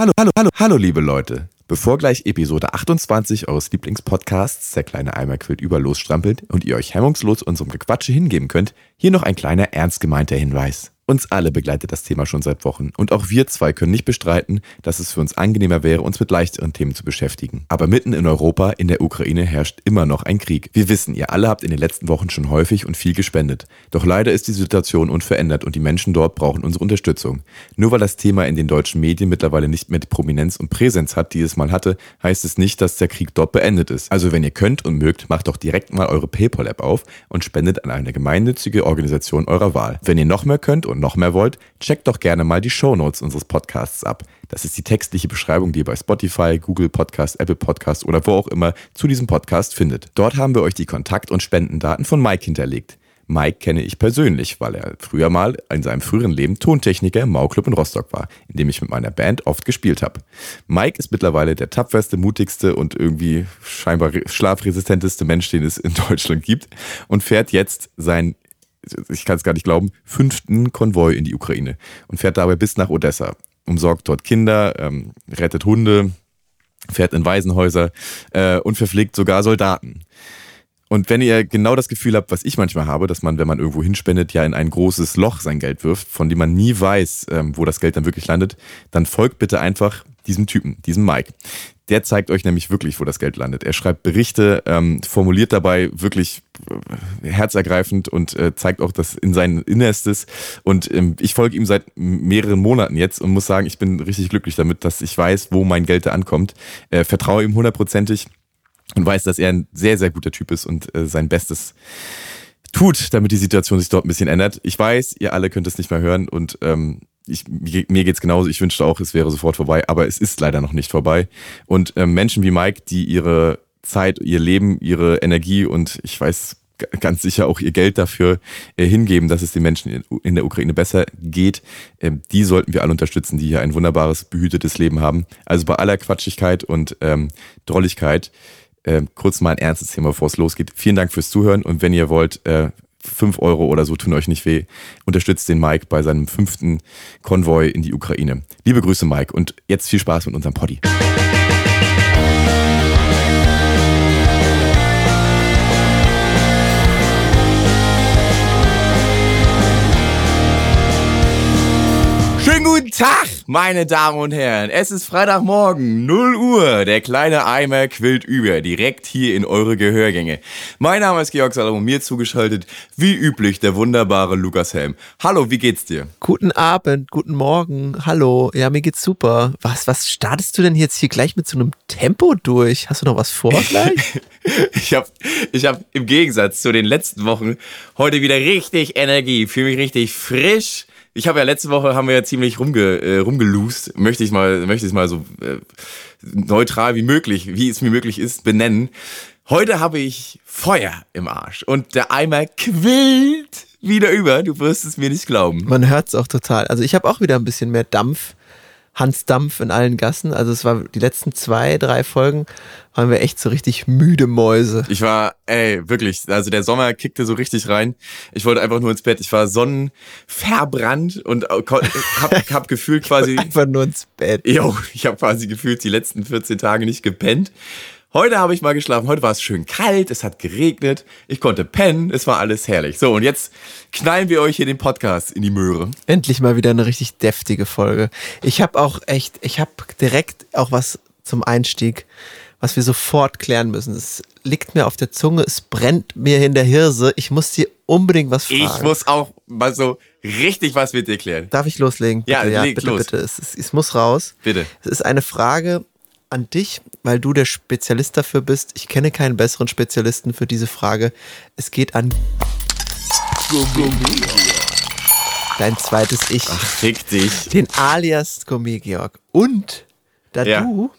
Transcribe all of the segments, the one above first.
Hallo, hallo, hallo, hallo, liebe Leute. Bevor gleich Episode 28 eures Lieblingspodcasts Der kleine Eimer quillt über losstrampelt und ihr euch hemmungslos unserem Gequatsche hingeben könnt, hier noch ein kleiner ernst gemeinter Hinweis. Uns alle begleitet das Thema schon seit Wochen und auch wir zwei können nicht bestreiten, dass es für uns angenehmer wäre, uns mit leichteren Themen zu beschäftigen. Aber mitten in Europa, in der Ukraine, herrscht immer noch ein Krieg. Wir wissen, ihr alle habt in den letzten Wochen schon häufig und viel gespendet. Doch leider ist die Situation unverändert und die Menschen dort brauchen unsere Unterstützung. Nur weil das Thema in den deutschen Medien mittlerweile nicht mehr die Prominenz und Präsenz hat, die es mal hatte, heißt es nicht, dass der Krieg dort beendet ist. Also wenn ihr könnt und mögt, macht doch direkt mal eure PayPal-App auf und spendet an eine gemeinnützige Organisation eurer Wahl. Wenn ihr noch mehr könnt und noch mehr wollt, checkt doch gerne mal die Shownotes unseres Podcasts ab. Das ist die textliche Beschreibung, die ihr bei Spotify, Google Podcast, Apple Podcast oder wo auch immer zu diesem Podcast findet. Dort haben wir euch die Kontakt- und Spendendaten von Mike hinterlegt. Mike kenne ich persönlich, weil er früher mal in seinem früheren Leben Tontechniker im Mauclub in Rostock war, in dem ich mit meiner Band oft gespielt habe. Mike ist mittlerweile der tapferste, mutigste und irgendwie scheinbar schlafresistenteste Mensch, den es in Deutschland gibt und fährt jetzt sein ich kann es gar nicht glauben, fünften Konvoi in die Ukraine und fährt dabei bis nach Odessa, umsorgt dort Kinder, ähm, rettet Hunde, fährt in Waisenhäuser äh, und verpflegt sogar Soldaten. Und wenn ihr genau das Gefühl habt, was ich manchmal habe, dass man, wenn man irgendwo hinspendet, ja in ein großes Loch sein Geld wirft, von dem man nie weiß, ähm, wo das Geld dann wirklich landet, dann folgt bitte einfach diesem Typen, diesem Mike. Der zeigt euch nämlich wirklich, wo das Geld landet. Er schreibt Berichte, ähm, formuliert dabei wirklich äh, herzergreifend und äh, zeigt auch das in sein Innerstes. Und ähm, ich folge ihm seit mehreren Monaten jetzt und muss sagen, ich bin richtig glücklich damit, dass ich weiß, wo mein Geld da ankommt. Äh, vertraue ihm hundertprozentig und weiß, dass er ein sehr, sehr guter Typ ist und äh, sein Bestes tut, damit die Situation sich dort ein bisschen ändert. Ich weiß, ihr alle könnt es nicht mehr hören und ähm, ich, mir geht's genauso. Ich wünschte auch, es wäre sofort vorbei, aber es ist leider noch nicht vorbei. Und ähm, Menschen wie Mike, die ihre Zeit, ihr Leben, ihre Energie und ich weiß ganz sicher auch ihr Geld dafür äh, hingeben, dass es den Menschen in der Ukraine besser geht. Ähm, die sollten wir alle unterstützen, die hier ein wunderbares, behütetes Leben haben. Also bei aller Quatschigkeit und ähm, Drolligkeit äh, kurz mal ein ernstes Thema, bevor es losgeht. Vielen Dank fürs Zuhören und wenn ihr wollt, äh, 5 Euro oder so tun euch nicht weh. Unterstützt den Mike bei seinem fünften Konvoi in die Ukraine. Liebe Grüße, Mike, und jetzt viel Spaß mit unserem Poddy. Guten Tag, meine Damen und Herren. Es ist Freitagmorgen, 0 Uhr. Der kleine Eimer quillt über, direkt hier in eure Gehörgänge. Mein Name ist Georg Salomon, mir zugeschaltet, wie üblich, der wunderbare Lukas Helm. Hallo, wie geht's dir? Guten Abend, guten Morgen, hallo. Ja, mir geht's super. Was, was startest du denn jetzt hier gleich mit so einem Tempo durch? Hast du noch was vor gleich? ich habe ich hab im Gegensatz zu den letzten Wochen heute wieder richtig Energie, fühle mich richtig frisch ich habe ja letzte Woche haben wir ja ziemlich rumge, äh, rumgeloost, möchte ich mal, möchte ich mal so äh, neutral wie möglich, wie es mir möglich ist, benennen. Heute habe ich Feuer im Arsch und der Eimer quillt wieder über. Du wirst es mir nicht glauben. Man hört es auch total. Also ich habe auch wieder ein bisschen mehr Dampf Hans Dampf in allen Gassen. Also es war die letzten zwei, drei Folgen waren wir echt so richtig müde Mäuse. Ich war, ey, wirklich, also der Sommer kickte so richtig rein. Ich wollte einfach nur ins Bett. Ich war sonnenverbrannt und hab, hab gefühlt quasi... einfach nur ins Bett. Jo, ich habe quasi gefühlt die letzten 14 Tage nicht gepennt. Heute habe ich mal geschlafen. Heute war es schön kalt, es hat geregnet, ich konnte pennen, es war alles herrlich. So, und jetzt knallen wir euch hier den Podcast in die Möhre. Endlich mal wieder eine richtig deftige Folge. Ich habe auch echt, ich habe direkt auch was zum Einstieg, was wir sofort klären müssen. Es liegt mir auf der Zunge, es brennt mir in der Hirse. Ich muss dir unbedingt was fragen. Ich muss auch mal so richtig was mit dir klären. Darf ich loslegen? Bitte? Ja, ja bitte, los. bitte. Es, es, es muss raus. Bitte. Es ist eine Frage, an dich, weil du der Spezialist dafür bist. Ich kenne keinen besseren Spezialisten für diese Frage. Es geht an dein zweites Ich. Ach, fick dich. Den alias Gourmet Georg. Und da ja. du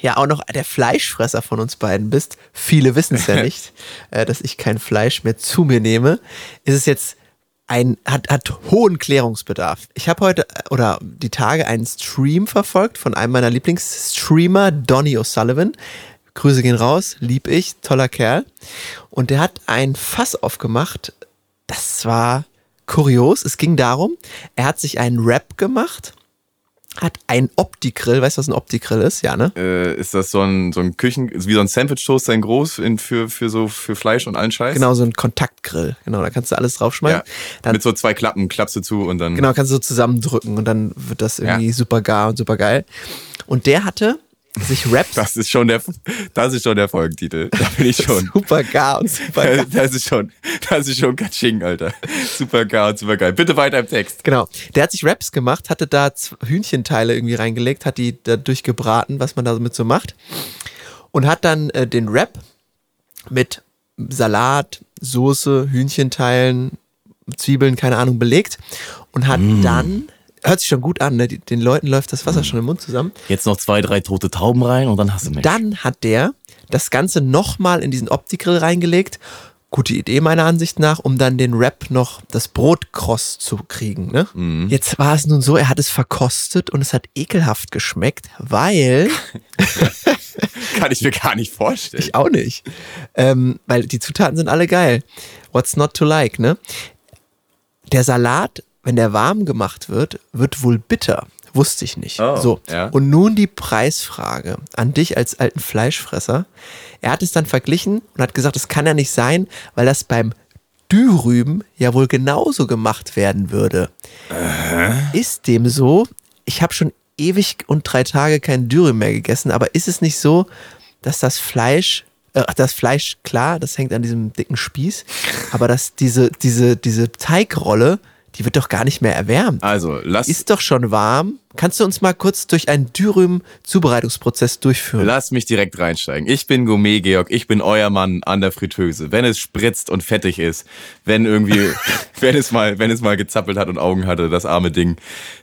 ja auch noch der Fleischfresser von uns beiden bist, viele wissen es ja nicht, äh, dass ich kein Fleisch mehr zu mir nehme, ist es jetzt ein, hat, hat hohen Klärungsbedarf. Ich habe heute oder die Tage einen Stream verfolgt von einem meiner Lieblingsstreamer, Donny O'Sullivan. Grüße gehen raus, lieb ich, toller Kerl. Und der hat ein Fass aufgemacht. Das war kurios. Es ging darum, er hat sich einen Rap gemacht hat ein Opti-Grill. Weißt du, was ein Opti-Grill ist? Ja, ne? Äh, ist das so ein, so ein Küchen, wie so ein Sandwich-Toast, ein groß in, für, für so für Fleisch und allen Scheiß? Genau, so ein Kontaktgrill. Genau, da kannst du alles draufschmeißen. Ja. Dann, Mit so zwei Klappen klappst du zu und dann. genau, kannst du so zusammendrücken und dann wird das irgendwie Ja. super gar und super geil. Und der hatte sich Raps Das ist schon der, das ist schon der Folgentitel. Da bin ich schon. super gar und super geil. Das ist schon, das ist schon Katsching, Alter. Super geil, super geil. Bitte weiter im Text. Genau. Der hat sich Raps gemacht, hatte da Hühnchenteile irgendwie reingelegt, hat die da durchgebraten, was man damit so macht. Und hat dann äh, den Wrap mit Salat, Soße, Hühnchenteilen, Zwiebeln, keine Ahnung, belegt. Und hat dann, hört sich schon gut an, ne? Den Leuten läuft das Wasser schon im Mund zusammen. Jetzt noch zwei, drei tote Tauben rein und dann hast du mich. Dann hat der das Ganze nochmal in diesen Opti-Grill reingelegt. Gute Idee meiner Ansicht nach, um dann den Wrap noch das Brot kross zu kriegen. Ne? Jetzt war es nun so, er hat es verkostet und es hat ekelhaft geschmeckt, weil Kann ich mir gar nicht vorstellen. ich auch nicht, ähm, weil die Zutaten sind alle geil. What's not to like, ne? Der Salat, wenn der warm gemacht wird, wird wohl bitter. Wusste ich nicht. Oh, so. ja. Und nun die Preisfrage an dich als alten Fleischfresser. Er hat es dann verglichen und hat gesagt, das kann ja nicht sein, weil das beim Dürüm ja wohl genauso gemacht werden würde. Ist dem so? Ich habe schon ewig und drei Tage kein Dürüm mehr gegessen, aber ist es nicht so, dass das Fleisch, äh, das Fleisch, klar, das hängt an diesem dicken Spieß, aber dass diese, diese, diese Teigrolle, die wird doch gar nicht mehr erwärmt. Also, lass, Ist doch schon warm. Kannst du uns mal kurz durch einen Dürüm-Zubereitungsprozess durchführen? lass mich direkt reinsteigen. Ich bin Gourmet Georg, ich bin euer Mann an der Fritteuse. Wenn es spritzt und fettig ist, wenn irgendwie, wenn es mal, wenn es mal gezappelt hat und Augen hatte, das arme Ding,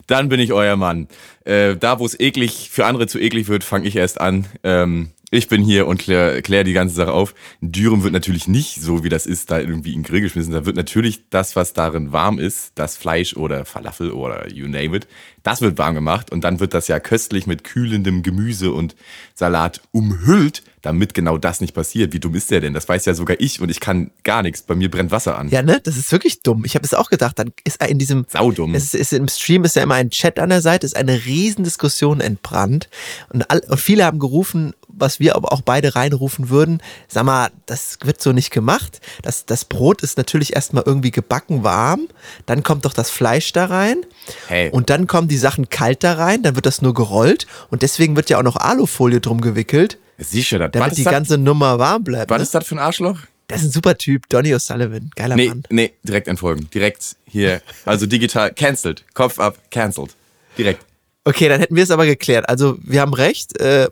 dann bin ich euer Mann. Äh, da, wo es eklig, für andere zu eklig wird, fange ich erst an. Ähm, ich bin hier und klär, klär die ganze Sache auf. Dürüm wird natürlich nicht so, wie das ist, da irgendwie in den Grill geschmissen. Da wird natürlich das, was darin warm ist, das Fleisch oder Falafel oder you name it, das wird warm gemacht und dann wird das ja köstlich mit kühlendem Gemüse und Salat umhüllt, damit genau das nicht passiert. Wie dumm ist der denn? Das weiß ja sogar ich und ich kann gar nichts. Bei mir brennt Wasser an. Ja, ne? Das ist wirklich dumm. Ich habe es auch gedacht. Dann ist in diesem. Saudumm. Es ist, ist Im Stream ist ja immer ein Chat an der Seite, ist eine Riesendiskussion entbrannt. Und, all, und viele haben gerufen, was wir aber auch beide reinrufen würden. Sag mal, das wird so nicht gemacht. Das, das Brot ist natürlich erstmal irgendwie gebacken warm. Dann kommt doch das Fleisch da rein. Hey. Und dann kommen die Sachen kalt da rein. Dann wird das nur gerollt. Und deswegen wird ja auch noch Alufolie drum gewickelt, Du das? Was damit ist die ganze Nummer warm bleibt. Was Ne? ist das für ein Arschloch? Das ist ein super Typ. Donny O'Sullivan. Geiler Nee, Mann. nee, direkt entfolgen. Direkt hier. Also digital, cancelled. Kopf ab, cancelled. Direkt. Okay, dann hätten wir es aber geklärt. Also wir haben recht, äh,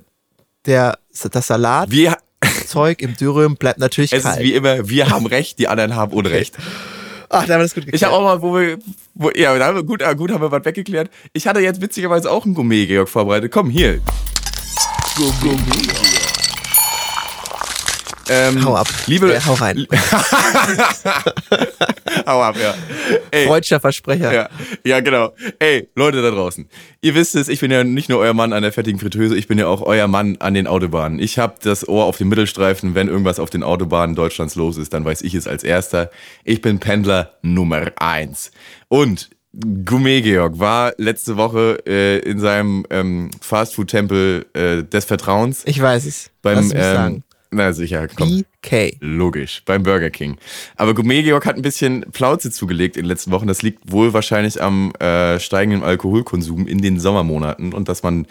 der, das Salatzeug Wir, im Dürüm bleibt natürlich es kalt. ist wie immer, wir haben Recht, die anderen haben Unrecht. Ach, da haben wir das gut geklärt. Ich habe auch mal, wo wir, wo, ja, da haben wir, gut, ah, gut, haben wir was weggeklärt. Ich hatte jetzt witzigerweise auch einen Gourmet, Georg, vorbereitet. Komm, hier. Ähm, hau ab. Liebe, äh, hau rein. hau ab, ja. Ey, Freudscher Versprecher. Ja, ja, genau. Ey, Leute da draußen. Ihr wisst es, ich bin ja nicht nur euer Mann an der fettigen Fritteuse, ich bin ja auch euer Mann an den Autobahnen. Ich habe das Ohr auf dem Mittelstreifen. Wenn irgendwas auf den Autobahnen Deutschlands los ist, dann weiß ich es als erster. Ich bin Pendler Nummer eins. Und Gourmet Georg war letzte Woche äh, in seinem ähm, Fastfood-Tempel äh, des Vertrauens. Ich weiß es. beim, ähm, sagen. na sicher, komm. BK. Logisch, beim Burger King. Aber Gourmet Georg hat ein bisschen Plauze zugelegt in den letzten Wochen. Das liegt wohl wahrscheinlich am äh, steigenden Alkoholkonsum in den Sommermonaten und dass man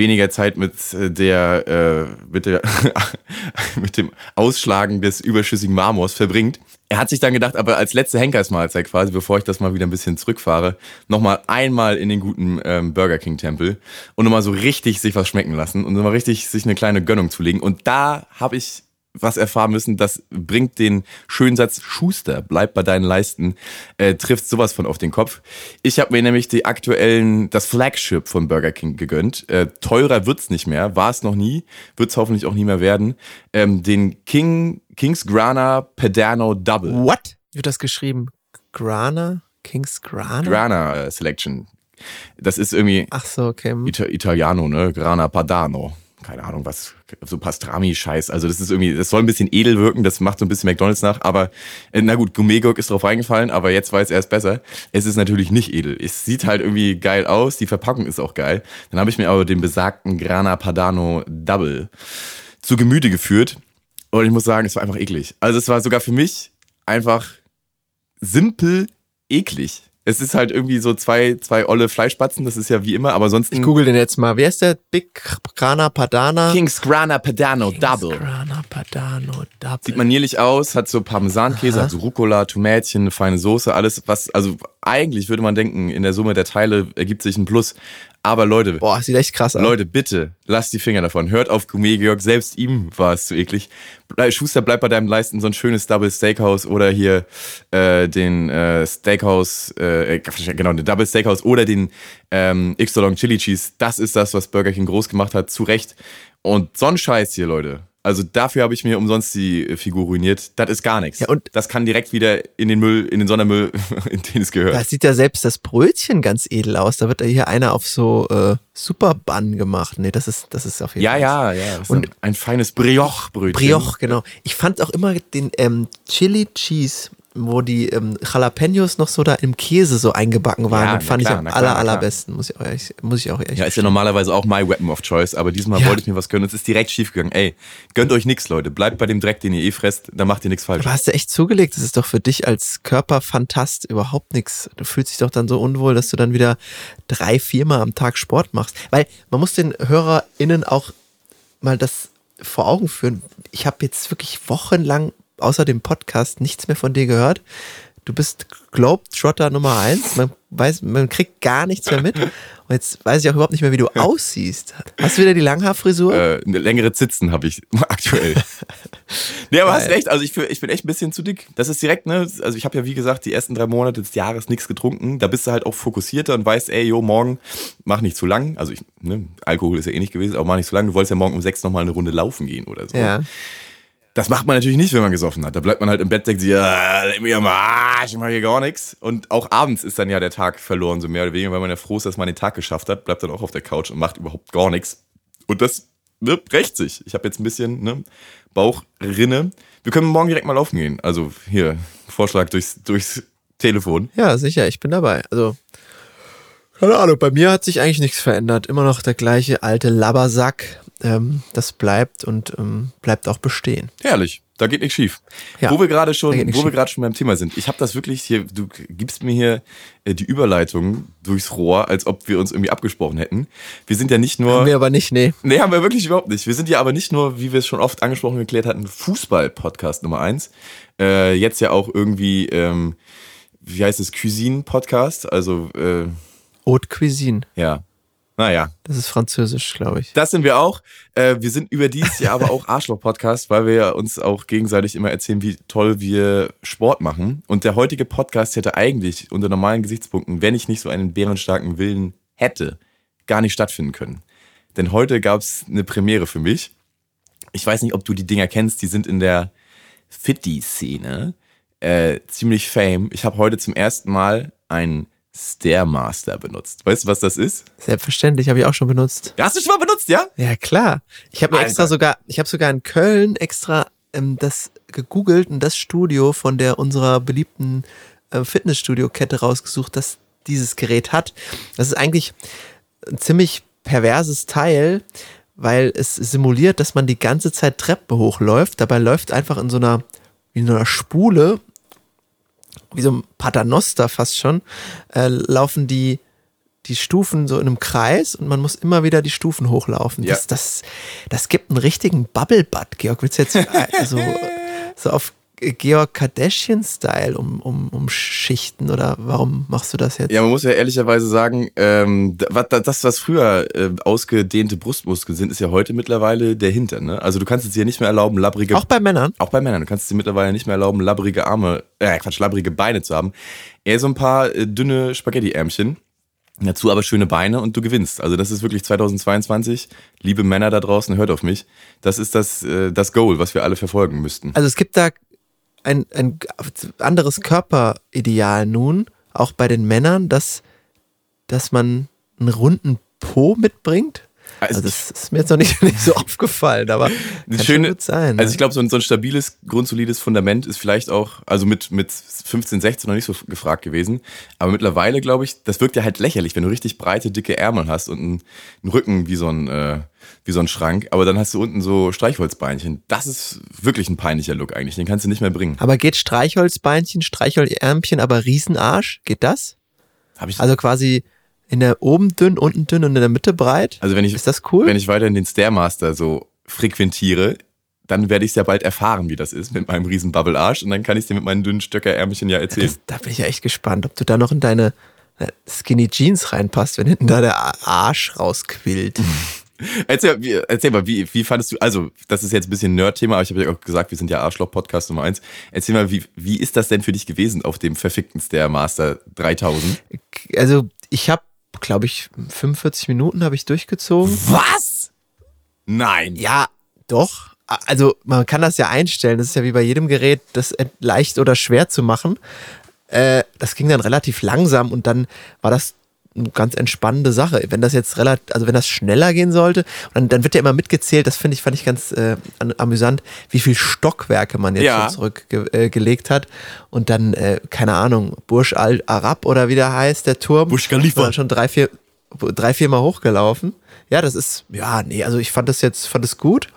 weniger Zeit mit äh, der, äh, mit der mit dem Ausschlagen des überschüssigen Marmors verbringt. Er hat sich dann gedacht, aber als letzte Henkersmahlzeit quasi, bevor ich das mal wieder ein bisschen zurückfahre, nochmal einmal in den guten ähm, Burger King Tempel und nochmal so richtig sich was schmecken lassen und nochmal richtig sich eine kleine Gönnung zulegen. Und da habe ich was erfahren müssen, das bringt den schönen Satz Schuster, bleib bei deinen Leisten, äh, trifft sowas von auf den Kopf. Ich habe mir nämlich die aktuellen, das Flagship von Burger King gegönnt. Äh, teurer wird's nicht mehr, war es noch nie, wird's hoffentlich auch nie mehr werden. Ähm, den King, King's Grana Pedano Double. What? Wird das geschrieben? Grana? King's Grana? Grana äh, Selection. Das ist irgendwie Ach so, okay. Ita Italiano, ne? Grana Padano. keine Ahnung, was, so Pastrami-Scheiß. Also das ist irgendwie, das soll ein bisschen edel wirken, das macht so ein bisschen McDonalds nach, aber äh, na gut, Gourmet-Gurk ist drauf reingefallen, aber jetzt weiß er es besser. Es ist natürlich nicht edel. Es sieht halt irgendwie geil aus, die Verpackung ist auch geil. Dann habe ich mir aber den besagten Grana Padano Double zu Gemüte geführt und ich muss sagen, es war einfach eklig. Also es war sogar für mich einfach simpel eklig. Es ist halt irgendwie so zwei, zwei olle Fleischbatzen, das ist ja wie immer, aber sonst. Ich google den jetzt mal. Wer ist der Big Grana Padana? King's Grana Padano King's Double. Grana Padano Double. Sieht manierlich aus, hat so Parmesankäse, hat so Rucola, Tomätchen, eine feine Soße, alles, was, also eigentlich würde man denken, in der Summe der Teile ergibt sich ein Plus. Aber Leute, Boah, sieht echt krass aus. Leute, bitte, lasst die Finger davon. Hört auf Gourmet Georg, selbst ihm war es zu eklig. Schuster, bleib bei deinem Leisten so ein schönes Double Steakhouse oder hier äh, den äh, Steakhouse, äh, genau, den Double Steakhouse oder den ähm, X-Long Chili Cheese. Das ist das, was Burger King groß gemacht hat, zu Recht. Und so ein Scheiß hier, Leute. Also dafür habe ich mir umsonst die äh, Figur ruiniert. Das ist gar nichts. Ja, und- das kann direkt wieder in den Müll, in den Sondermüll, in den es gehört. Da sieht ja selbst das Brötchen ganz edel aus. Da wird ja hier einer auf so äh, Superbun gemacht. Nee, das ist, das ist auf jeden Ja, Fall. ja, ja. Ist Und- ein, ein feines Brioche-Brötchen. Brioche, genau. Ich fand auch immer den ähm, Chili Cheese, wo die ähm, Jalapenos noch so da im Käse so eingebacken waren, Ja, den fand klar, ich am aller, klar. allerbesten. Muss ich auch ehrlich, muss ich auch ehrlich Ja, ist ja normalerweise auch my weapon of choice, aber diesmal Ja. wollte ich mir was gönnen. Es ist direkt schief gegangen. Ey, gönnt euch nix, Leute. Bleibt bei dem Dreck, den ihr eh fresst, dann macht ihr nichts falsch. Aber hast du echt zugelegt? Das ist doch für dich als Körperfantast überhaupt nichts. Du fühlst dich doch dann so unwohl, dass du dann wieder drei, viermal am Tag Sport machst. Weil man muss den HörerInnen auch mal das vor Augen führen. Ich habe jetzt wirklich wochenlang außer dem Podcast nichts mehr von dir gehört. Du bist Globetrotter Nummer eins. Man weiß, man kriegt gar nichts mehr mit. Und jetzt weiß ich auch überhaupt nicht mehr, wie du aussiehst. Hast du wieder die Langhaarfrisur? Äh, eine längere Zitzen habe ich aktuell. nee, aber hast Geil. recht. Also ich, ich bin echt ein bisschen zu dick. Das ist direkt, ne? Also ich habe ja, wie gesagt, die ersten drei Monate des Jahres nichts getrunken. Da bist du halt auch fokussierter und weißt, ey, jo, morgen mach nicht zu lang. Also ich, ne, Alkohol ist ja eh nicht gewesen, aber mach nicht zu lang. Du wolltest ja morgen um sechs nochmal eine Runde laufen gehen oder so. ja. Das macht man natürlich nicht, wenn man gesoffen hat. Da bleibt man halt im Bett, denkt sich, ja, ich mach hier gar nichts. Und auch abends ist dann ja der Tag verloren, so mehr oder weniger, weil man ja froh ist, dass man den Tag geschafft hat, bleibt dann auch auf der Couch und macht überhaupt gar nichts. Und das ne, rächt sich. Ich habe jetzt ein bisschen ne, Bauchrinne. Wir können morgen direkt mal laufen gehen. Also hier, Vorschlag durchs, durchs Telefon. Ja, sicher, ich bin dabei. Also, keine Ahnung, bei mir hat sich eigentlich nichts verändert. Immer noch der gleiche alte Labbersack. Ähm, das bleibt und ähm, bleibt auch bestehen. Herrlich. Da geht nichts schief. Ja, wo wir gerade schon, wo wir gerade schon beim Thema sind. Ich habe das wirklich hier, du gibst mir hier äh, die Überleitung durchs Rohr, als ob wir uns irgendwie abgesprochen hätten. Wir sind ja nicht nur Haben wir aber nicht, nee. Nee, haben wir wirklich überhaupt nicht. Wir sind ja aber nicht nur, wie wir es schon oft angesprochen und geklärt hatten, Fußball-Podcast Nummer eins. Äh, jetzt ja auch irgendwie, ähm, wie heißt es, Cuisine-Podcast. Also, äh, Haute Cuisine. ja. Naja, Das ist französisch, glaube ich. das sind wir auch. Äh, wir sind überdies ja aber auch Arschloch-Podcast, weil wir ja uns auch gegenseitig immer erzählen, wie toll wir Sport machen. Und der heutige Podcast hätte eigentlich unter normalen Gesichtspunkten, wenn ich nicht so einen bärenstarken Willen hätte, gar nicht stattfinden können. Denn heute gab es eine Premiere für mich. Ich weiß nicht, ob du die Dinger kennst, die sind in der Fitty-Szene äh, ziemlich fame. Ich habe heute zum ersten Mal einen Stairmaster benutzt. Weißt du, was das ist? Selbstverständlich, habe ich auch schon benutzt. Hast du schon mal benutzt, ja? Ja, klar. Ich habe mir Alter. extra sogar, ich habe sogar in Köln extra ähm, das gegoogelt und das Studio von der unserer beliebten äh, Fitnessstudio-Kette rausgesucht, das dieses Gerät hat. Das ist eigentlich ein ziemlich perverses Teil, weil es simuliert, dass man die ganze Zeit Treppe hochläuft. Dabei läuft einfach in so einer, wie in so einer Spule, wie so ein Paternoster fast schon, äh, laufen die, die Stufen so in einem Kreis und man muss immer wieder die Stufen hochlaufen. Ja. Das, das, das gibt einen richtigen Bubble Butt, Georg. Willst du jetzt äh, so, so auf Georg Kardashian-Style um, um, umschichten oder warum machst du das jetzt? Ja, man muss ja ehrlicherweise sagen, ähm, das, was früher äh, ausgedehnte Brustmuskeln sind, ist ja heute mittlerweile der Hintern. Ne? Also du kannst es dir nicht mehr erlauben, labbrige Auch bei Männern? auch bei Männern, du kannst es dir mittlerweile nicht mehr erlauben, labbrige Arme, äh, Quatsch, labbrige Beine zu haben. Eher so ein paar äh, dünne Spaghetti-Ärmchen. Dazu aber schöne Beine und du gewinnst. Also das ist wirklich 2022. Liebe Männer da draußen, hört auf mich. Das ist das, äh, das Goal, was wir alle verfolgen müssten. Also es gibt da ein, ein anderes Körperideal nun, auch bei den Männern, dass, dass man einen runden Po mitbringt. Also, also das ist mir jetzt noch nicht, nicht so aufgefallen, aber kann schöne, gut sein. Also ich glaube, so ein, so ein stabiles, grundsolides Fundament ist vielleicht auch, also mit, mit 15, 16 noch nicht so gefragt gewesen. Aber mittlerweile, glaube ich, das wirkt ja halt lächerlich, wenn du richtig breite, dicke Ärmel hast und einen, einen Rücken wie so ein, äh, wie so ein Schrank, aber dann hast du unten so Streichholzbeinchen. Das ist wirklich ein peinlicher Look eigentlich, den kannst du nicht mehr bringen. Aber geht Streichholzbeinchen, Streichholzärmchen, aber Riesenarsch? Geht das? Hab ich also quasi in der oben dünn, unten dünn und in der Mitte breit? Also wenn ich, ist das cool? Wenn ich weiter in den Stairmaster so frequentiere, dann werde ich es ja bald erfahren, wie das ist mit meinem riesen Bubble-Arsch und dann kann ich es dir mit meinen dünnen Stöckerärmchen ja erzählen. Das, da bin ich ja echt gespannt, ob du da noch in deine äh, Skinny Jeans reinpasst, wenn hinten da der Arsch rausquillt. Erzähl, erzähl mal, wie, wie fandest du, also das ist jetzt ein bisschen Nerd-Thema, aber ich habe ja auch gesagt, wir sind ja Arschloch-Podcast Nummer eins. Erzähl mal, wie, wie ist das denn für dich gewesen auf dem verfickten Stairmaster 3000? Also ich habe, glaube ich, 45 Minuten habe ich durchgezogen. Was? Nein. Ja, doch. Also man kann das ja einstellen. Das ist ja wie bei jedem Gerät, das leicht oder schwer zu machen. Äh, das ging dann relativ langsam und dann war das eine ganz entspannende Sache. Wenn das jetzt relativ, also wenn das schneller gehen sollte, dann, dann wird ja immer mitgezählt, das finde ich, fand ich ganz äh, amüsant, wie viel Stockwerke man jetzt ja. zurückgelegt äh, hat. Und dann, äh, keine Ahnung, Burj Al Arab oder wie der heißt, der Turm. Burj Khalifa. War schon drei, vier, drei, vier Mal hochgelaufen. Ja, das ist, ja, nee, also ich fand das jetzt, fand es gut.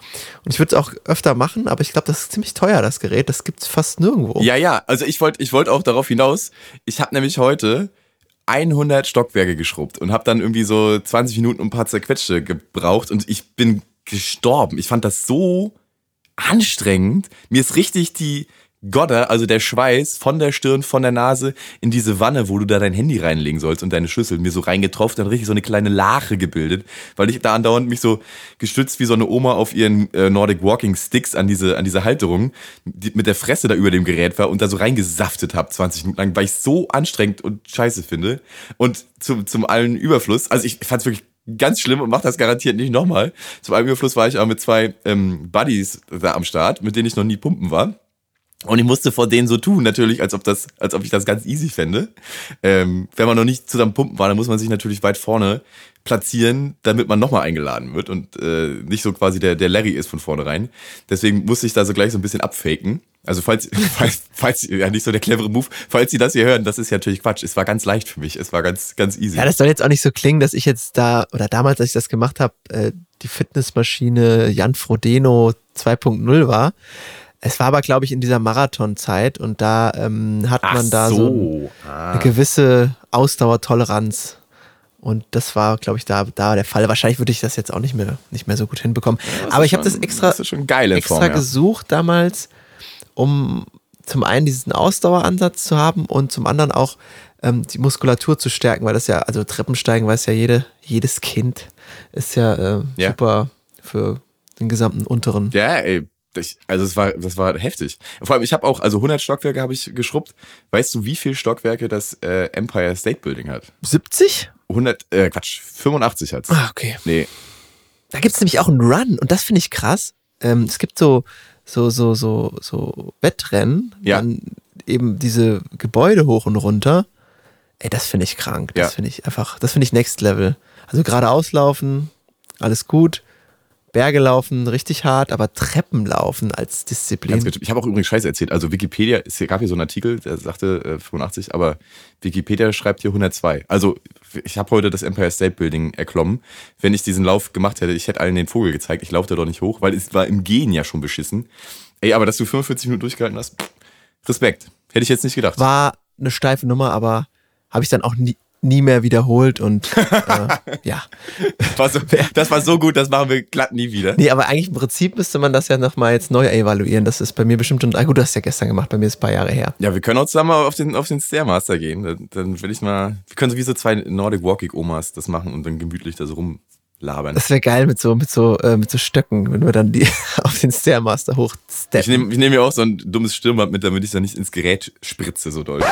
Und ich würde es auch öfter machen, aber ich glaube, das ist ziemlich teuer, das Gerät. Das gibt es fast nirgendwo. Ja, ja, also ich wollte ich wollte auch darauf hinaus. Ich habe nämlich heute 100 Stockwerke geschrubbt und habe dann irgendwie so 20 Minuten ein paar zerquetschte gebraucht und ich bin gestorben. Ich fand das so anstrengend. Mir ist richtig die, Godder, also der Schweiß von der Stirn, von der Nase in diese Wanne, wo du da dein Handy reinlegen sollst und deine Schlüssel mir so reingetroffen, dann richtig so eine kleine Lache gebildet, weil ich da andauernd mich so gestützt wie so eine Oma auf ihren äh, Nordic Walking Sticks an diese, an diese Halterung die, mit der Fresse da über dem Gerät war und da so reingesaftet habe 20 Minuten lang, weil ich so anstrengend und scheiße finde. Und zum, zum allen Überfluss, also ich fand es wirklich ganz schlimm und mach das garantiert nicht nochmal. Zum allen Überfluss war ich auch mit zwei ähm, Buddies da am Start, mit denen ich noch nie pumpen war. Und ich musste vor denen so tun, natürlich, als ob das, als ob ich das ganz easy fände. Ähm, wenn man noch nicht zusammen pumpen war, dann muss man sich natürlich weit vorne platzieren, damit man nochmal eingeladen wird und äh, nicht so quasi der, der Larry ist von vornherein. Deswegen musste ich da so gleich so ein bisschen abfaken. Also falls, falls, falls, ja nicht so der clevere Move, falls Sie das hier hören, das ist ja natürlich Quatsch. Es war ganz leicht für mich, es war ganz, ganz easy. Ja, das soll jetzt auch nicht so klingen, dass ich jetzt da, oder damals, als ich das gemacht habe, äh, die Fitnessmaschine Jan Frodeno 2.0 war. Es war aber, glaube ich, in dieser Marathonzeit und da ähm, hat man da so, so ah. eine gewisse Ausdauertoleranz. Und das war, glaube ich, da, da der Fall. Wahrscheinlich würde ich das jetzt auch nicht mehr, nicht mehr so gut hinbekommen. Ja, aber ich habe das extra, das extra Form, ja. gesucht damals, um zum einen diesen Ausdaueransatz zu haben und zum anderen auch ähm, die Muskulatur zu stärken, weil das ja, also Treppensteigen weiß ja jede, jedes Kind, ist ja, äh, ja. super für den gesamten unteren. Ja, ey, ich, also es war, das war heftig. Vor allem, ich habe auch, also 100 Stockwerke habe ich geschrubbt. Weißt du, wie viele Stockwerke das äh, Empire State Building hat? 70? 100, äh, Quatsch, 85 hat's. Ah, okay. Nee. Da gibt's nämlich auch einen Run und das finde ich krass. Ähm, es gibt so, so, so, so, so Wettrennen, ja. dann eben diese Gebäude hoch und runter. Ey, das finde ich krank. Das ja. finde ich einfach, das finde ich Next Level. Also geradeaus laufen, alles gut. Berge laufen richtig hart, aber Treppen laufen als Disziplin. Ich habe auch übrigens Scheiße erzählt. Also Wikipedia, es gab hier so einen Artikel, der sagte äh, 85, aber Wikipedia schreibt hier 102. Also ich habe heute das Empire State Building erklommen. Wenn ich diesen Lauf gemacht hätte, ich hätte allen den Vogel gezeigt. Ich laufe da doch nicht hoch, weil es war im Gehen ja schon beschissen. Ey, aber dass du 45 Minuten durchgehalten hast, Respekt. Hätte ich jetzt nicht gedacht. War eine steife Nummer, aber habe ich dann auch nie, nie mehr wiederholt und äh, ja. War so, das war so gut, das machen wir glatt nie wieder. Nee, aber eigentlich im Prinzip müsste man das ja nochmal jetzt neu evaluieren. Das ist bei mir bestimmt schon, ah gut, du hast ja gestern gemacht, bei mir ist ein paar Jahre her. Ja, wir können auch zusammen auf den, auf den Stairmaster gehen. Dann, dann will ich mal, wir können so wie so zwei Nordic Walking Omas das machen und dann gemütlich da so rumlabern. Das wäre geil mit so, mit so, äh, mit so Stöcken, wenn wir dann die auf den Stairmaster hochsteppen. Ich nehme ich nehm mir auch so ein dummes Stirnband mit, damit ich da nicht ins Gerät spritze so doll.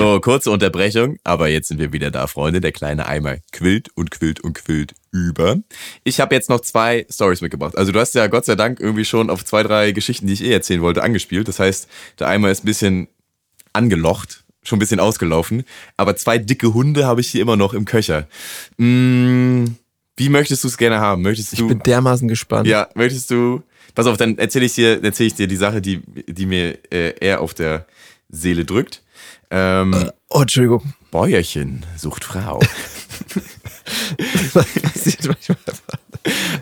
So, kurze Unterbrechung, aber jetzt sind wir wieder da, Freunde. Der kleine Eimer quillt und quillt und quillt über. Ich habe jetzt noch zwei Stories mitgebracht. Also du hast ja Gott sei Dank irgendwie schon auf zwei, drei Geschichten, die ich eh erzählen wollte, angespielt. Das heißt, der Eimer ist ein bisschen angelocht, schon ein bisschen ausgelaufen. Aber zwei dicke Hunde habe ich hier immer noch im Köcher. Mm, wie möchtest du es gerne haben? Möchtest du? Ich bin dermaßen gespannt. Ja, möchtest du? Pass auf, dann erzähle ich dir, erzähle ich dir die Sache, die, die mir äh, eher auf der Seele drückt. Ähm, oh, Entschuldigung. Bäuerchen sucht Frau.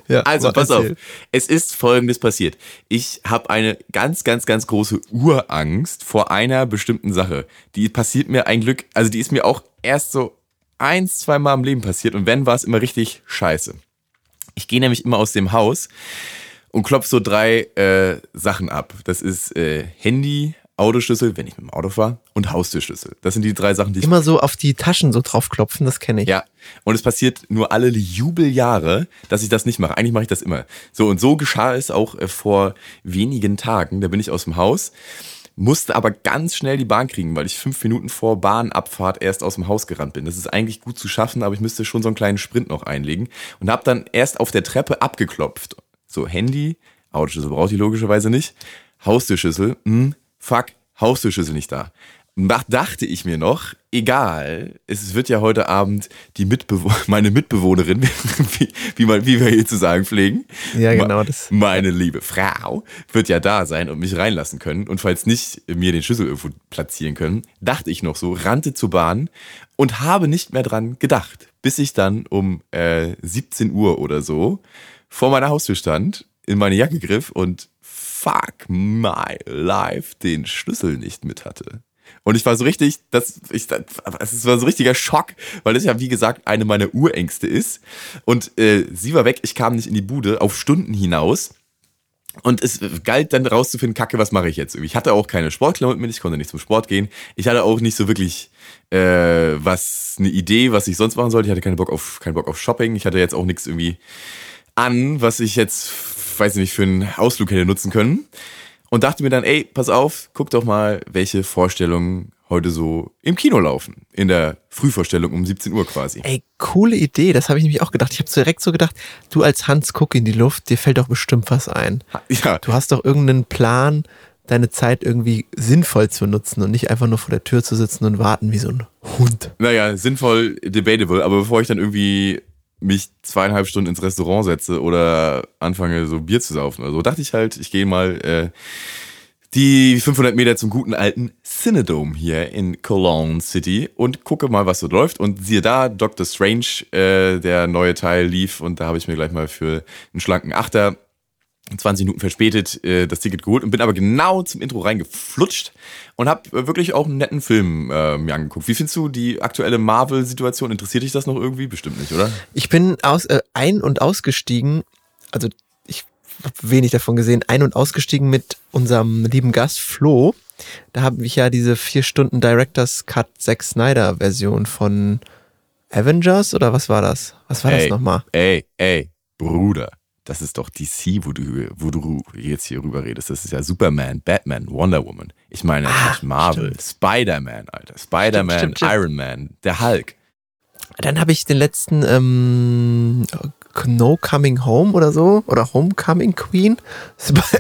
ja, also, pass erzähl. auf. Es ist folgendes passiert. Ich habe eine ganz, ganz, ganz große Urangst vor einer bestimmten Sache. Die passiert mir ein Glück, also die ist mir auch erst so eins, zwei Mal im Leben passiert und wenn, war es immer richtig scheiße. Ich gehe nämlich immer aus dem Haus und klopf so drei äh, Sachen ab. Das ist äh, Handy, Autoschlüssel, wenn ich mit dem Auto fahre, und Haustürschlüssel. Das sind die drei Sachen, die ich. Immer so auf die Taschen so draufklopfen, das kenne ich. Ja. Und es passiert nur alle Jubeljahre, dass ich das nicht mache. Eigentlich mache ich das immer. So, und so geschah es auch äh, vor wenigen Tagen. Da bin ich aus dem Haus, musste aber ganz schnell die Bahn kriegen, weil ich fünf Minuten vor Bahnabfahrt erst aus dem Haus gerannt bin. Das ist eigentlich gut zu schaffen, aber ich müsste schon so einen kleinen Sprint noch einlegen. Und habe dann erst auf der Treppe abgeklopft. So, Handy, Autoschlüssel brauche ich logischerweise nicht. Haustürschlüssel, mh, hm, fuck, Haustürschlüssel nicht da. Dachte ich mir noch, egal, es wird ja heute Abend die Mitbewo meine Mitbewohnerin, wie, wie, man, wie wir hier zu sagen pflegen. Ja, genau. Das. Meine liebe Frau wird ja da sein und mich reinlassen können und falls nicht mir den Schlüssel irgendwo platzieren können, dachte ich noch so, rannte zur Bahn und habe nicht mehr dran gedacht, bis ich dann um äh, 17 Uhr oder so vor meiner Haustür stand, in meine Jacke griff und fuck my life den Schlüssel nicht mit hatte. Und ich war so richtig, das, ich, es war so richtiger Schock, weil es ja wie gesagt eine meiner Urängste ist. Und äh, sie war weg, ich kam nicht in die Bude auf Stunden hinaus. Und es galt dann rauszufinden, Kacke, was mache ich jetzt? Ich hatte auch keine Sportklamotten mit, ich konnte nicht zum Sport gehen. Ich hatte auch nicht so wirklich äh, was eine Idee, was ich sonst machen sollte. Ich hatte keinen Bock auf keinen Bock auf Shopping. Ich hatte jetzt auch nichts irgendwie an, was ich jetzt weiß ich nicht, für einen Ausflug hätte nutzen können. Und dachte mir dann, ey, pass auf, guck doch mal, welche Vorstellungen heute so im Kino laufen. In der Frühvorstellung um 17 Uhr quasi. Ey, coole Idee. Das habe ich nämlich auch gedacht. Ich habe direkt so gedacht, du als Hans guck in die Luft, dir fällt doch bestimmt was ein. Ja. Du hast doch irgendeinen Plan, deine Zeit irgendwie sinnvoll zu nutzen und nicht einfach nur vor der Tür zu sitzen und warten wie so ein Hund. Naja, sinnvoll, debatable. Aber bevor ich dann irgendwie mich zweieinhalb Stunden ins Restaurant setze oder anfange so Bier zu saufen. Also dachte ich halt, ich gehe mal äh, die 500 Meter zum guten alten Cinedome hier in Cologne City und gucke mal, was so läuft. Und siehe da, Doctor Strange, äh, der neue Teil lief und da habe ich mir gleich mal für einen schlanken Achter 20 Minuten verspätet äh, das Ticket geholt und bin aber genau zum Intro reingeflutscht und habe äh, wirklich auch einen netten Film äh, mir angeguckt. Wie findest du die aktuelle Marvel-Situation? Interessiert dich das noch irgendwie? Bestimmt nicht, oder? Ich bin aus, äh, ein- und ausgestiegen, also ich habe wenig davon gesehen, ein- und ausgestiegen mit unserem lieben Gast Flo. Da habe ich ja diese vier Stunden Director's Cut Zack Snyder Version von Avengers oder was war das? Was war ey, das nochmal? Ey, ey, Bruder das ist doch DC, wo du, wo du jetzt hier rüber redest. Das ist ja Superman, Batman, Wonder Woman. Ich meine ah, Marvel, Spider-Man, Alter. Spider-Man, Iron Man, der Hulk. Dann habe ich den letzten ähm, No Coming Home oder so oder Homecoming Queen.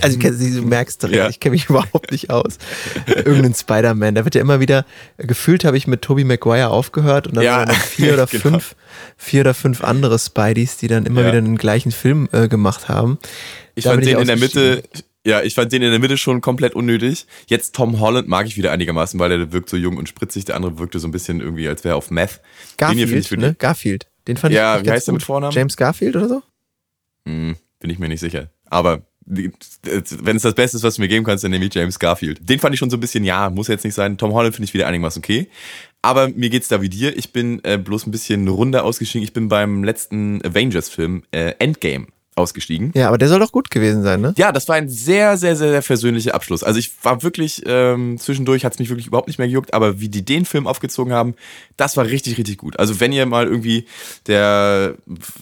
Also du merkst direkt, ja. ich kenne mich überhaupt nicht aus. Irgendein Spider-Man. Da wird ja immer wieder, gefühlt habe ich mit Tobey Maguire aufgehört und dann ja, noch vier oder genau. fünf, vier oder fünf andere Spideys, die dann immer ja. wieder den gleichen Film äh, gemacht haben. Ich da fand den in der Mitte, ja, ich fand den in der Mitte schon komplett unnötig. Jetzt Tom Holland mag ich wieder einigermaßen, weil der wirkt so jung und spritzig. Der andere wirkte so ein bisschen irgendwie, als wäre er auf Meth. Garfield, ne? Garfield. Den fand ja, ich wie heißt der mit Vornamen? James Garfield oder so? Hm, bin ich mir nicht sicher. Aber wenn es das Beste ist, was du mir geben kannst, dann nehme ich James Garfield. Den fand ich schon so ein bisschen, ja, muss jetzt nicht sein. Tom Holland finde ich wieder einigermaßen okay. Aber mir geht's da wie dir. Ich bin äh, bloß ein bisschen runder ausgestiegen. Ich bin beim letzten Avengers-Film äh, Endgame ausgestiegen. Ja, aber der soll doch gut gewesen sein, ne? Ja, das war ein sehr, sehr, sehr, sehr versöhnlicher Abschluss. Also ich war wirklich, ähm, zwischendurch hat es mich wirklich überhaupt nicht mehr gejuckt, aber wie die den Film aufgezogen haben, das war richtig, richtig gut. Also wenn ihr mal irgendwie der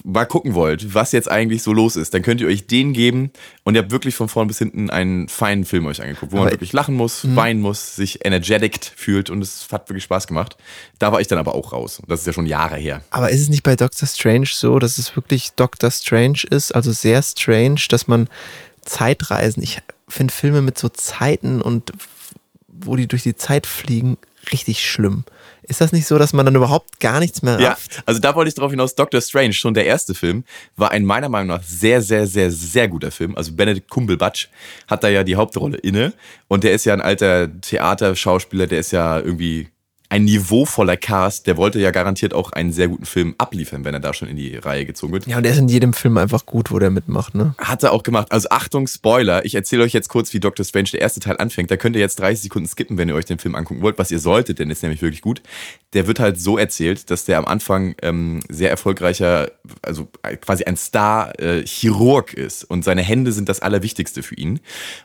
mal gucken wollt, was jetzt eigentlich so los ist, dann könnt ihr euch den geben und ihr habt wirklich von vorn bis hinten einen feinen Film euch angeguckt, wo aber man wirklich lachen muss, mh. weinen muss, sich energetic fühlt und es hat wirklich Spaß gemacht. Da war ich dann aber auch raus. Das ist ja schon Jahre her. Aber ist es nicht bei Doctor Strange so, dass es wirklich Doctor Strange ist? Also also sehr strange, dass man Zeitreisen, ich finde Filme mit so Zeiten und wo die durch die Zeit fliegen, richtig schlimm. Ist das nicht so, dass man dann überhaupt gar nichts mehr rafft? Ja, also da wollte ich drauf hinaus. Doctor Strange, schon der erste Film, war ein meiner Meinung nach sehr, sehr, sehr, sehr guter Film. Also Benedict Cumberbatch hat da ja die Hauptrolle inne. Und der ist ja ein alter Theaterschauspieler, der ist ja irgendwie ein niveauvoller Cast, der wollte ja garantiert auch einen sehr guten Film abliefern, wenn er da schon in die Reihe gezogen wird. Ja, und der ist in jedem Film einfach gut, wo der mitmacht, ne? Hat er auch gemacht. Also Achtung, Spoiler. Ich erzähle euch jetzt kurz, wie Doctor Strange der erste Teil anfängt. Da könnt ihr jetzt 30 Sekunden skippen, wenn ihr euch den Film angucken wollt, was ihr solltet, denn ist nämlich wirklich gut. Der wird halt so erzählt, dass der am Anfang ähm, sehr erfolgreicher, also quasi ein Star-Chirurg äh, ist und seine Hände sind das Allerwichtigste für ihn.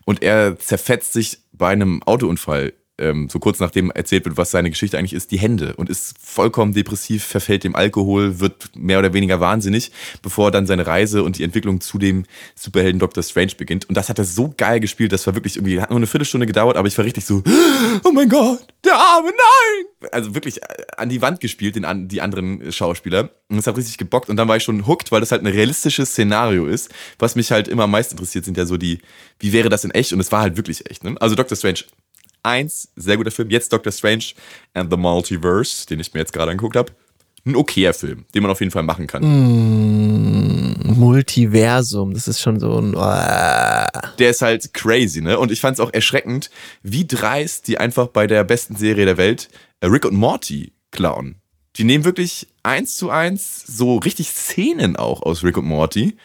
Und er zerfetzt sich bei einem Autounfall ähm, so kurz nachdem erzählt wird, was seine Geschichte eigentlich ist, die Hände und ist vollkommen depressiv, verfällt dem Alkohol, wird mehr oder weniger wahnsinnig, bevor dann seine Reise und die Entwicklung zu dem Superhelden Doctor Strange beginnt. Und das hat er so geil gespielt, das war wirklich irgendwie, hat nur eine Viertelstunde gedauert, aber ich war richtig so, oh mein Gott, der Arme, nein! Also wirklich äh, an die Wand gespielt, den, die anderen Schauspieler. Und es hat richtig gebockt und dann war ich schon hooked, weil das halt ein realistisches Szenario ist. Was mich halt immer am meisten interessiert, sind ja so die, wie wäre das in echt? Und es war halt wirklich echt. Ne? Also Doctor Strange 1, sehr guter Film. Jetzt Doctor Strange and the Multiverse, den ich mir jetzt gerade angeguckt habe. Ein okayer Film, den man auf jeden Fall machen kann. Mm, Multiversum, das ist schon so ein. Uh. Der ist halt crazy, ne? Und ich fand es auch erschreckend, wie dreist die einfach bei der besten Serie der Welt äh, Rick und Morty klauen. Die nehmen wirklich eins zu eins so richtig Szenen auch aus Rick und Morty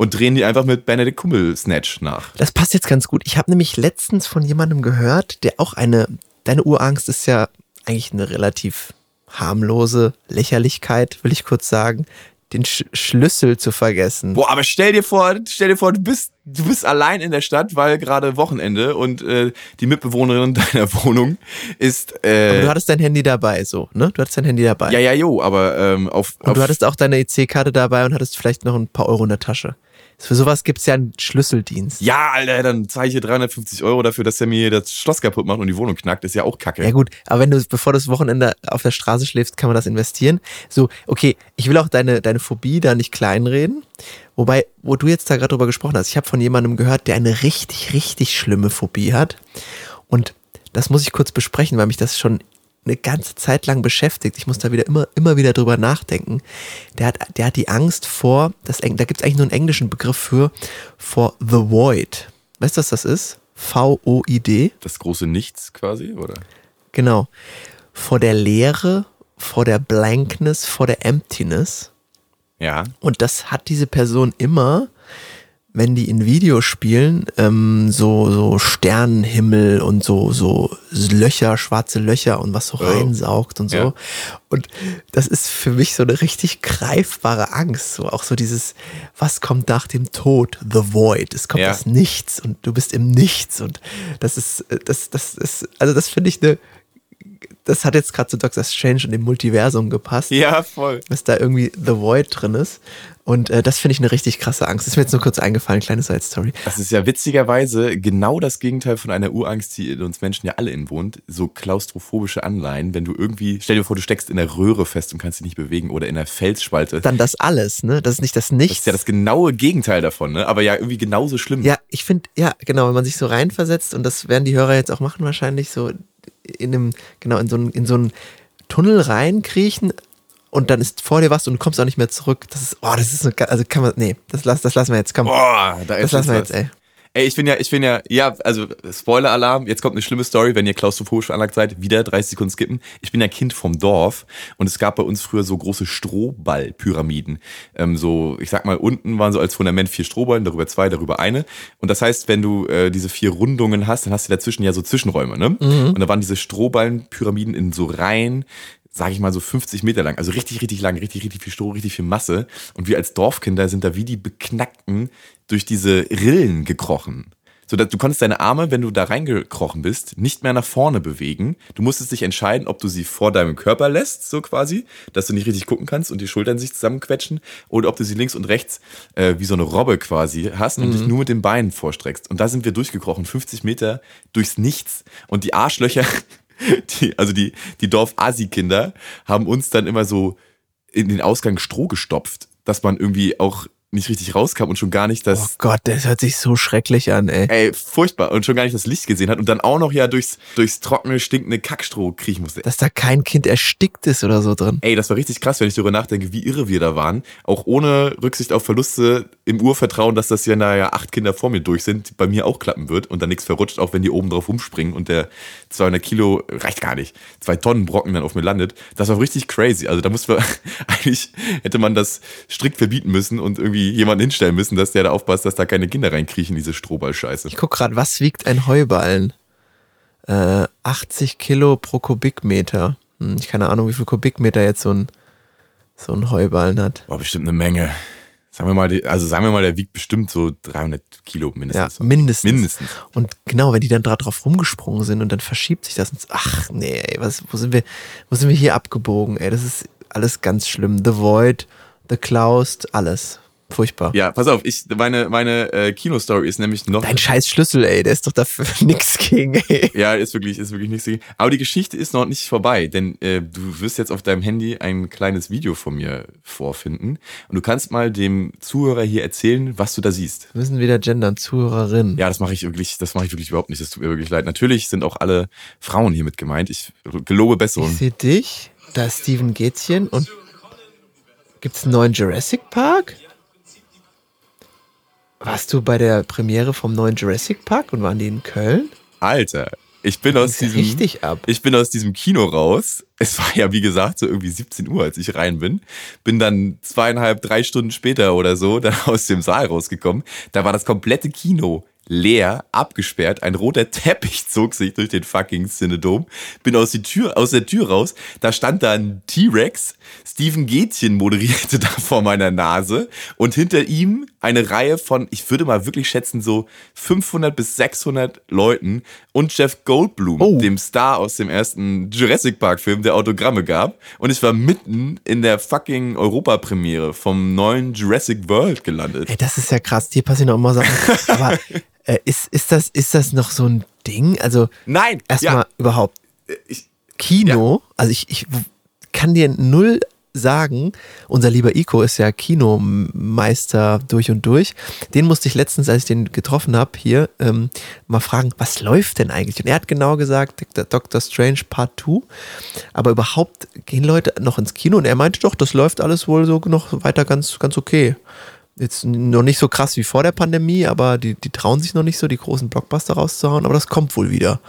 und drehen die einfach mit Benedict Kummel Snatch nach. Das passt jetzt ganz gut. Ich habe nämlich letztens von jemandem gehört, der auch eine, deine Urangst ist ja eigentlich eine relativ harmlose Lächerlichkeit, will ich kurz sagen, den Sch Schlüssel zu vergessen. Boah, aber stell dir vor, stell dir vor, du bist, du bist allein in der Stadt, weil gerade Wochenende und äh, die Mitbewohnerin deiner Wohnung ist. Äh, aber du hattest dein Handy dabei, so, ne? Du hattest dein Handy dabei. Ja, ja, jo, aber ähm, auf, auf. Und du hattest auch deine EC-Karte dabei und hattest vielleicht noch ein paar Euro in der Tasche. Für sowas gibt es ja einen Schlüsseldienst. Ja, Alter, dann zahle ich hier 350 Euro dafür, dass er mir das Schloss kaputt macht und die Wohnung knackt. ist ja auch kacke. Ja, gut, aber wenn du, bevor du das Wochenende auf der Straße schläfst, kann man das investieren. So, okay, ich will auch deine, deine Phobie da nicht kleinreden. Wobei, wo du jetzt da gerade drüber gesprochen hast, ich habe von jemandem gehört, der eine richtig, richtig schlimme Phobie hat. Und das muss ich kurz besprechen, weil mich das schon eine ganze Zeit lang beschäftigt. Ich muss da wieder immer, immer wieder drüber nachdenken. Der hat, der hat die Angst vor, das, da gibt es eigentlich nur einen englischen Begriff für, vor The Void. Weißt du, was das ist? V-O-I-D. Das große Nichts quasi, oder? Genau. Vor der Leere, vor der Blankness, vor der Emptiness. Ja. Und das hat diese Person immer, wenn die in Videospielen ähm, so, so Sternenhimmel und so, so Löcher, schwarze Löcher und was so reinsaugt und so. Ja. Und das ist für mich so eine richtig greifbare Angst. So auch so dieses, was kommt nach dem Tod? The Void. Es kommt ja. das Nichts und du bist im Nichts. Und das ist, äh, das, das ist, also das finde ich eine das hat jetzt gerade zu Doctor Strange und dem Multiversum gepasst. Ja, voll. Dass da irgendwie The Void drin ist. Und äh, das finde ich eine richtig krasse Angst. Das ist mir jetzt nur kurz eingefallen, kleine Side Story. Das ist ja witzigerweise genau das Gegenteil von einer Urangst, die in uns Menschen ja alle inwohnt. So klaustrophobische Anleihen, wenn du irgendwie, stell dir vor, du steckst in der Röhre fest und kannst dich nicht bewegen oder in der Felsspalte. Dann das alles, ne? Das ist nicht das Nichts. Das ist ja das genaue Gegenteil davon, ne? Aber ja, irgendwie genauso schlimm. Ja, ich finde, ja, genau, wenn man sich so reinversetzt und das werden die Hörer jetzt auch machen wahrscheinlich so in einem, genau, in so einen, in so einen Tunnel reinkriechen und dann ist vor dir was und du kommst auch nicht mehr zurück. Das ist, oh, das ist so, also kann man, nee, das, lass, das lassen wir jetzt, komm. Boah, da ist das lassen wir jetzt, ey. Ey, ich bin ja, ich bin ja, ja, also Spoiler-Alarm, jetzt kommt eine schlimme Story, wenn ihr klaustrophobisch veranlagt seid, wieder 30 Sekunden skippen. Ich bin ja Kind vom Dorf und es gab bei uns früher so große Strohball-Pyramiden. Ähm, so, ich sag mal, unten waren so als Fundament vier Strohballen, darüber zwei, darüber eine. Und das heißt, wenn du äh, diese vier Rundungen hast, dann hast du dazwischen ja so Zwischenräume, ne? Mhm. Und da waren diese Strohballen-Pyramiden in so Reihen, sage ich mal, so 50 Meter lang. Also richtig, richtig lang, richtig, richtig viel Stroh, richtig viel Masse. Und wir als Dorfkinder sind da wie die Beknackten durch diese Rillen gekrochen. So, dass du konntest deine Arme, wenn du da reingekrochen bist, nicht mehr nach vorne bewegen. Du musstest dich entscheiden, ob du sie vor deinem Körper lässt, so quasi, dass du nicht richtig gucken kannst und die Schultern sich zusammenquetschen, oder ob du sie links und rechts äh, wie so eine Robbe quasi hast und mhm. dich nur mit den Beinen vorstreckst. Und da sind wir durchgekrochen, 50 Meter durchs Nichts. Und die Arschlöcher die, also die, die Dorf-Asi-Kinder haben uns dann immer so in den Ausgang Stroh gestopft, dass man irgendwie auch nicht richtig rauskam und schon gar nicht das. Oh Gott, das hört sich so schrecklich an, ey. Ey, furchtbar. Und schon gar nicht das Licht gesehen hat und dann auch noch ja durchs, durchs trockene, stinkende Kackstroh kriechen musste. Dass da kein Kind erstickt ist oder so drin. Ey, das war richtig krass, wenn ich darüber nachdenke, wie irre wir da waren. Auch ohne Rücksicht auf Verluste im Urvertrauen, dass das ja naja acht Kinder vor mir durch sind, bei mir auch klappen wird und dann nichts verrutscht, auch wenn die oben drauf rumspringen und der 200 Kilo, reicht gar nicht, zwei Tonnen Brocken dann auf mir landet. Das war richtig crazy. Also da muss man, eigentlich hätte man das strikt verbieten müssen und irgendwie irgendwie jemanden hinstellen müssen, dass der da aufpasst, dass da keine Kinder reinkriechen, diese Strohball-Scheiße. Ich guck gerade, was wiegt ein Heuballen? Äh, 80 Kilo pro Kubikmeter. Hm, ich keine Ahnung, wie viel Kubikmeter jetzt so ein, so ein Heuballen hat. War bestimmt eine Menge. Sagen wir mal, also sagen wir mal, der wiegt bestimmt so 300 Kilo mindestens. Ja, mindestens. Mindestens. Und genau, wenn die dann drauf rumgesprungen sind und dann verschiebt sich das. Und, ach nee, ey, was, wo sind wir, wo sind wir hier abgebogen? Ey, das ist alles ganz schlimm. The Void, The Cloused, alles. Furchtbar. Ja, pass auf, ich, meine, meine äh, Kino-Story ist nämlich noch. Dein scheiß Schlüssel, ey, der ist doch dafür nix gegen, ey. Ja, ist wirklich, ist wirklich nichts gegen. Aber die Geschichte ist noch nicht vorbei, denn äh, du wirst jetzt auf deinem Handy ein kleines Video von mir vorfinden. Und du kannst mal dem Zuhörer hier erzählen, was du da siehst. Wir müssen wieder gendern, Zuhörerin. Ja, das mache ich wirklich, das mache ich wirklich überhaupt nicht. Das tut mir wirklich leid. Natürlich sind auch alle Frauen hiermit gemeint. Ich gelobe Besserung. Ich sehe dich, da ist Steven Gätzchen und gibt's einen neuen Jurassic Park? Warst du bei der Premiere vom neuen Jurassic Park und waren die in Köln? Alter, ich bin aus diesem richtig ab. Ich bin aus diesem Kino raus. Es war ja wie gesagt so irgendwie 17 Uhr, als ich rein bin. Bin dann zweieinhalb, drei Stunden später oder so dann aus dem Saal rausgekommen. Da war das komplette Kino leer, abgesperrt. Ein roter Teppich zog sich durch den fucking Cinedom. Bin aus, die Tür, aus der Tür raus. Da stand da ein T-Rex. Steven Gätchen moderierte da vor meiner Nase. Und hinter ihm eine Reihe von, ich würde mal wirklich schätzen, so 500 bis 600 Leuten. Und Jeff Goldblum, oh. dem Star aus dem ersten Jurassic Park Film, der Autogramme gab. Und ich war mitten in der fucking Europapremiere vom neuen Jurassic World gelandet. Ey, das ist ja krass. Dir passieren auch immer Sachen. Aber äh, ist, ist, das, ist das noch so ein Ding? Also, nein, erstmal ja. überhaupt äh, ich, Kino. Ja. Also, ich, ich kann dir null sagen, unser lieber Ico ist ja Kinomeister durch und durch. Den musste ich letztens, als ich den getroffen habe, hier ähm, mal fragen, was läuft denn eigentlich? Und er hat genau gesagt, Doctor Strange Part 2. Aber überhaupt gehen Leute noch ins Kino und er meinte doch, das läuft alles wohl so noch weiter ganz, ganz okay. Jetzt noch nicht so krass wie vor der Pandemie, aber die, die trauen sich noch nicht so, die großen Blockbuster rauszuhauen, aber das kommt wohl wieder.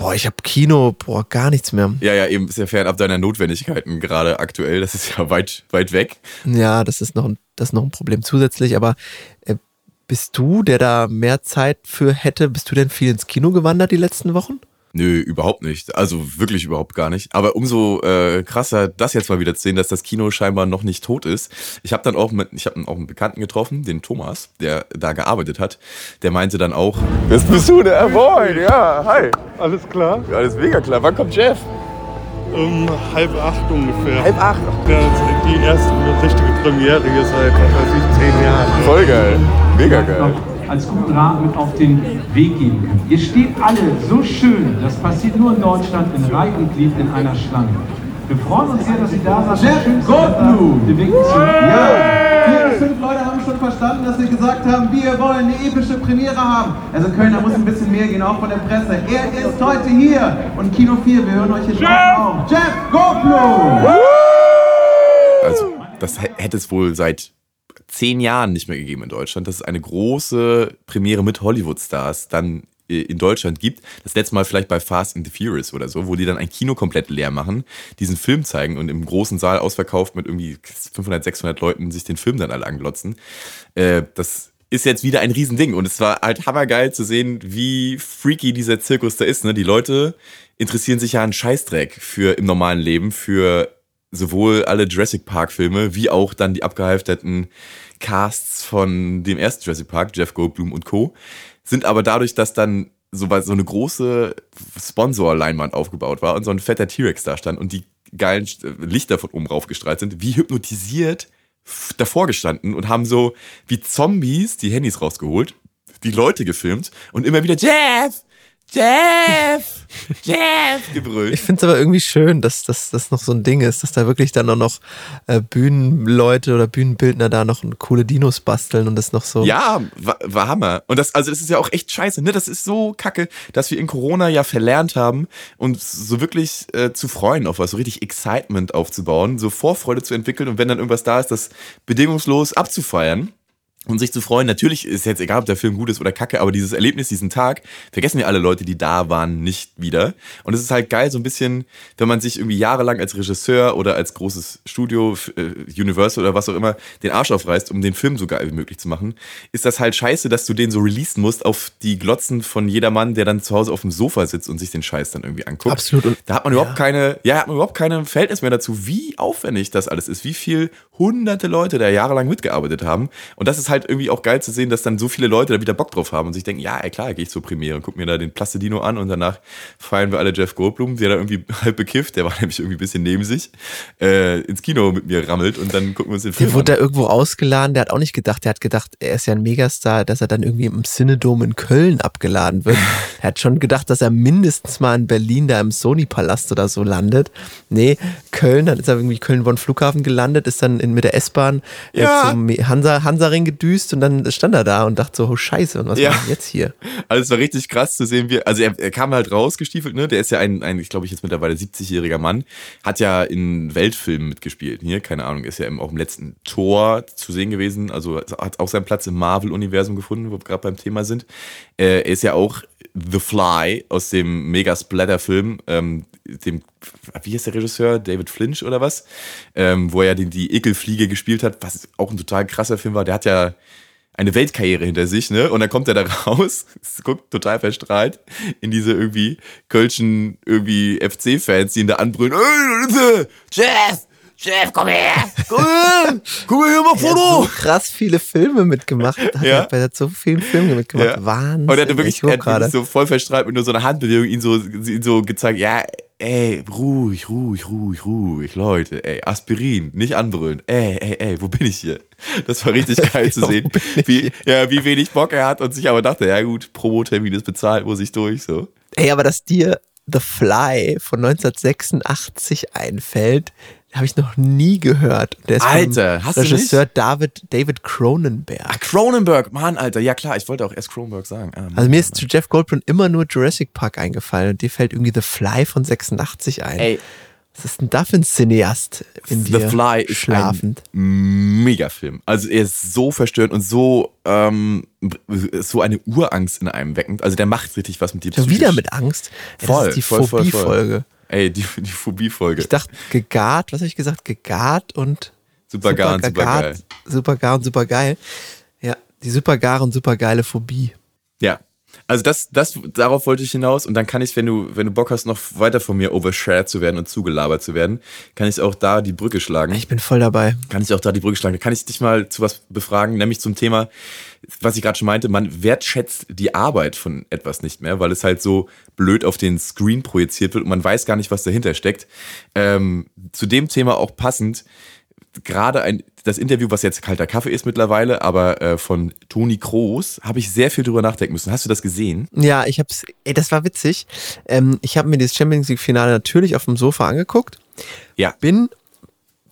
Boah, ich habe Kino, boah, gar nichts mehr. Ja, ja, eben ist ja fernab deiner Notwendigkeiten gerade aktuell. Das ist ja weit, weit weg. Ja, das ist noch ein, das ist noch ein Problem zusätzlich, aber äh, bist du, der da mehr Zeit für hätte, bist du denn viel ins Kino gewandert die letzten Wochen? Nö, überhaupt nicht. Also wirklich überhaupt gar nicht. Aber umso äh, krasser, das jetzt mal wieder zu sehen, dass das Kino scheinbar noch nicht tot ist. Ich habe dann auch mit, ich habe auch einen Bekannten getroffen, den Thomas, der da gearbeitet hat. Der meinte dann auch, das bist du, der Moin, ja, hi. Alles klar? Ja, alles mega klar. Wann kommt Jeff? Um halb acht ungefähr. Halb acht? Ja, die erste richtige Premiere hier seit, weiß ich, zehn Jahren. Voll geil. Mega geil als guten Rat mit auf den Weg geben können. Ihr steht alle so schön, das passiert nur in Deutschland, in Reih und Glied in einer Schlange. Wir freuen uns sehr, dass Sie da sind. Jeff Goldblum! Ja, vier bis fünf Leute haben schon verstanden, dass wir gesagt haben, wir wollen eine epische Premiere haben. Also Köln, da muss ein bisschen mehr gehen, auch von der Presse. Er ist heute hier und Kino 4, wir hören euch drauf auf. Jeff Goldblum! Also, das hätte es wohl seit zehn Jahren nicht mehr gegeben in Deutschland, dass es eine große Premiere mit Hollywood-Stars dann äh, in Deutschland gibt. Das letzte Mal vielleicht bei Fast and the Furious oder so, wo die dann ein Kino komplett leer machen, diesen Film zeigen und im großen Saal ausverkauft mit irgendwie 500, 600 Leuten sich den Film dann alle anglotzen. Äh, das ist jetzt wieder ein Riesending und es war halt hammergeil zu sehen, wie freaky dieser Zirkus da ist. Ne? Die Leute interessieren sich ja einen Scheißdreck für im normalen Leben, für sowohl alle Jurassic Park Filme wie auch dann die abgehalfterten Casts von dem ersten Jurassic Park, Jeff Goldblum und Co. sind aber dadurch, dass dann so, so eine große Sponsor-Leinwand aufgebaut war und so ein fetter T-Rex da stand und die geilen Lichter von oben raufgestrahlt sind, wie hypnotisiert davor gestanden und haben so wie Zombies die Handys rausgeholt, die Leute gefilmt und immer wieder Jeff, Jeff! Jeff! gebrüllt. Ich finde es aber irgendwie schön, dass dass das noch so ein Ding ist, dass da wirklich dann auch noch äh, Bühnenleute oder Bühnenbildner da noch coole Dinos basteln und das noch so. Ja, war, war Hammer. Und das, also das ist ja auch echt scheiße, ne? Das ist so kacke, dass wir in Corona ja verlernt haben, uns so wirklich äh, zu freuen auf was, so richtig Excitement aufzubauen, so Vorfreude zu entwickeln und wenn dann irgendwas da ist, das bedingungslos abzufeiern und sich zu freuen. Natürlich ist jetzt egal, ob der Film gut ist oder kacke, aber dieses Erlebnis, diesen Tag, vergessen wir alle Leute, die da waren, nicht wieder. Und es ist halt geil, so ein bisschen, wenn man sich irgendwie jahrelang als Regisseur oder als großes Studio, äh, Universal oder was auch immer, den Arsch aufreißt, um den Film so geil wie möglich zu machen, ist das halt scheiße, dass du den so releasen musst auf die Glotzen von jedermann, der dann zu Hause auf dem Sofa sitzt und sich den Scheiß dann irgendwie anguckt. Absolut. Und da hat man überhaupt ja. keine, ja, hat man überhaupt keine Verhältnis mehr dazu, wie aufwendig das alles ist, wie viel hunderte Leute da jahrelang mitgearbeitet haben. Und das ist halt irgendwie auch geil zu sehen, dass dann so viele Leute da wieder Bock drauf haben und sich denken, ja, ey, klar, gehe ich zur Premiere und guck mir da den Plastidino an und danach feiern wir alle Jeff Goldblum, der da irgendwie halb bekifft, der war nämlich irgendwie ein bisschen neben sich, äh, ins Kino mit mir rammelt und dann gucken wir uns den Film der wurde da irgendwo ausgeladen, der hat auch nicht gedacht, der hat gedacht, er ist ja ein Megastar, dass er dann irgendwie im Cinedom in Köln abgeladen wird. er hat schon gedacht, dass er mindestens mal in Berlin da im Sony-Palast oder so landet. Nee, Köln, dann ist er irgendwie Köln-Bonn-Flughafen gelandet, ist dann in, mit der S-Bahn äh, Ja. zum Hansa, Hansa-Ring gedüst und dann stand er da und dachte so, oh scheiße, und was Ja. machen wir jetzt hier? Also es war richtig krass zu sehen, wie, also er, er kam halt rausgestiefelt, ne? Der ist ja ein, ein ich glaube ich jetzt mittlerweile 70-jähriger Mann, hat ja in Weltfilmen mitgespielt. Hier, keine Ahnung, ist ja im, auch im letzten Tor zu sehen gewesen. Also hat auch seinen Platz im Marvel-Universum gefunden, wo wir gerade beim Thema sind. Äh, er ist ja auch The Fly aus dem Mega-Splatter-Film, ähm, dem, wie heißt der Regisseur? David Flinch oder was? Ähm, wo er die, die Ekelfliege gespielt hat, was auch ein total krasser Film war. Der hat ja eine Weltkarriere hinter sich, ne? Und dann kommt er da raus, guckt total verstrahlt in diese irgendwie kölschen irgendwie FC-Fans, die ihn da anbrüllen. "Ey, Jeff! Jeff, komm her! Komm her! Guck mal hier mal Er hat so Foto! krass viele Filme mitgemacht. Hat Ja. Er hat so viele Filme mitgemacht. Ja. Wahnsinn. Und er hat wirklich, er hat wirklich so voll verstrahlt mit nur so einer Handbewegung ihn so, ihn so gezeigt, ja, ey, ruhig, ruhig, ruhig, ruhig, Leute, ey, Aspirin, nicht anbrüllen, ey, ey, ey, wo bin ich hier? Das war richtig geil zu sehen, wie, ja, wie wenig Bock er hat und sich aber dachte, ja gut, Promotermin ist bezahlt, muss ich durch, so. Ey, aber dass dir The Fly von 1986 einfällt, habe ich noch nie gehört. Der ist Alter, hast du Regisseur David, David Cronenberg. Ah, Cronenberg, Mann, Alter, ja klar, ich wollte auch erst Cronenberg sagen. Ah, Mann, Also mir Mann, ist zu Jeff Goldblum immer nur Jurassic Park eingefallen und dir fällt irgendwie The Fly von 86 ein. Ey. Was ist denn da für ein Cineast in The dir Fly ist schlafend? ein Megafilm. Also er ist so verstörend und so ähm, so eine Urangst in einem weckend. Also der macht richtig was mit dir. Schon wieder mit Angst. Voll, das ist die voll, voll, voll. Phobie-Folge. Ey, die, die Phobie-Folge. Ich dachte, gegart, was habe ich gesagt? Gegart und Super gar und super gegart, geil. Super gar und super geil. Ja, die super gar und super geile Phobie. Ja. Also das, das, darauf wollte ich hinaus und dann kann ich, wenn du, wenn du Bock hast, noch weiter von mir overshared zu werden und zugelabert zu werden, kann ich auch da die Brücke schlagen. Ich bin voll dabei. kann ich auch da die Brücke schlagen. Kann ich dich mal zu was befragen, nämlich zum Thema, was ich gerade schon meinte, man wertschätzt die Arbeit von etwas nicht mehr, weil es halt so blöd auf den Screen projiziert wird und man weiß gar nicht, was dahinter steckt. Ähm, zu dem Thema auch passend, gerade ein, das Interview, was jetzt kalter Kaffee ist mittlerweile, aber äh, von Toni Kroos, habe ich sehr viel drüber nachdenken müssen. Hast du das gesehen? Ja, ich hab's, ey, das war witzig. Ähm, ich habe mir das Champions League Finale natürlich auf dem Sofa angeguckt. Ja. Bin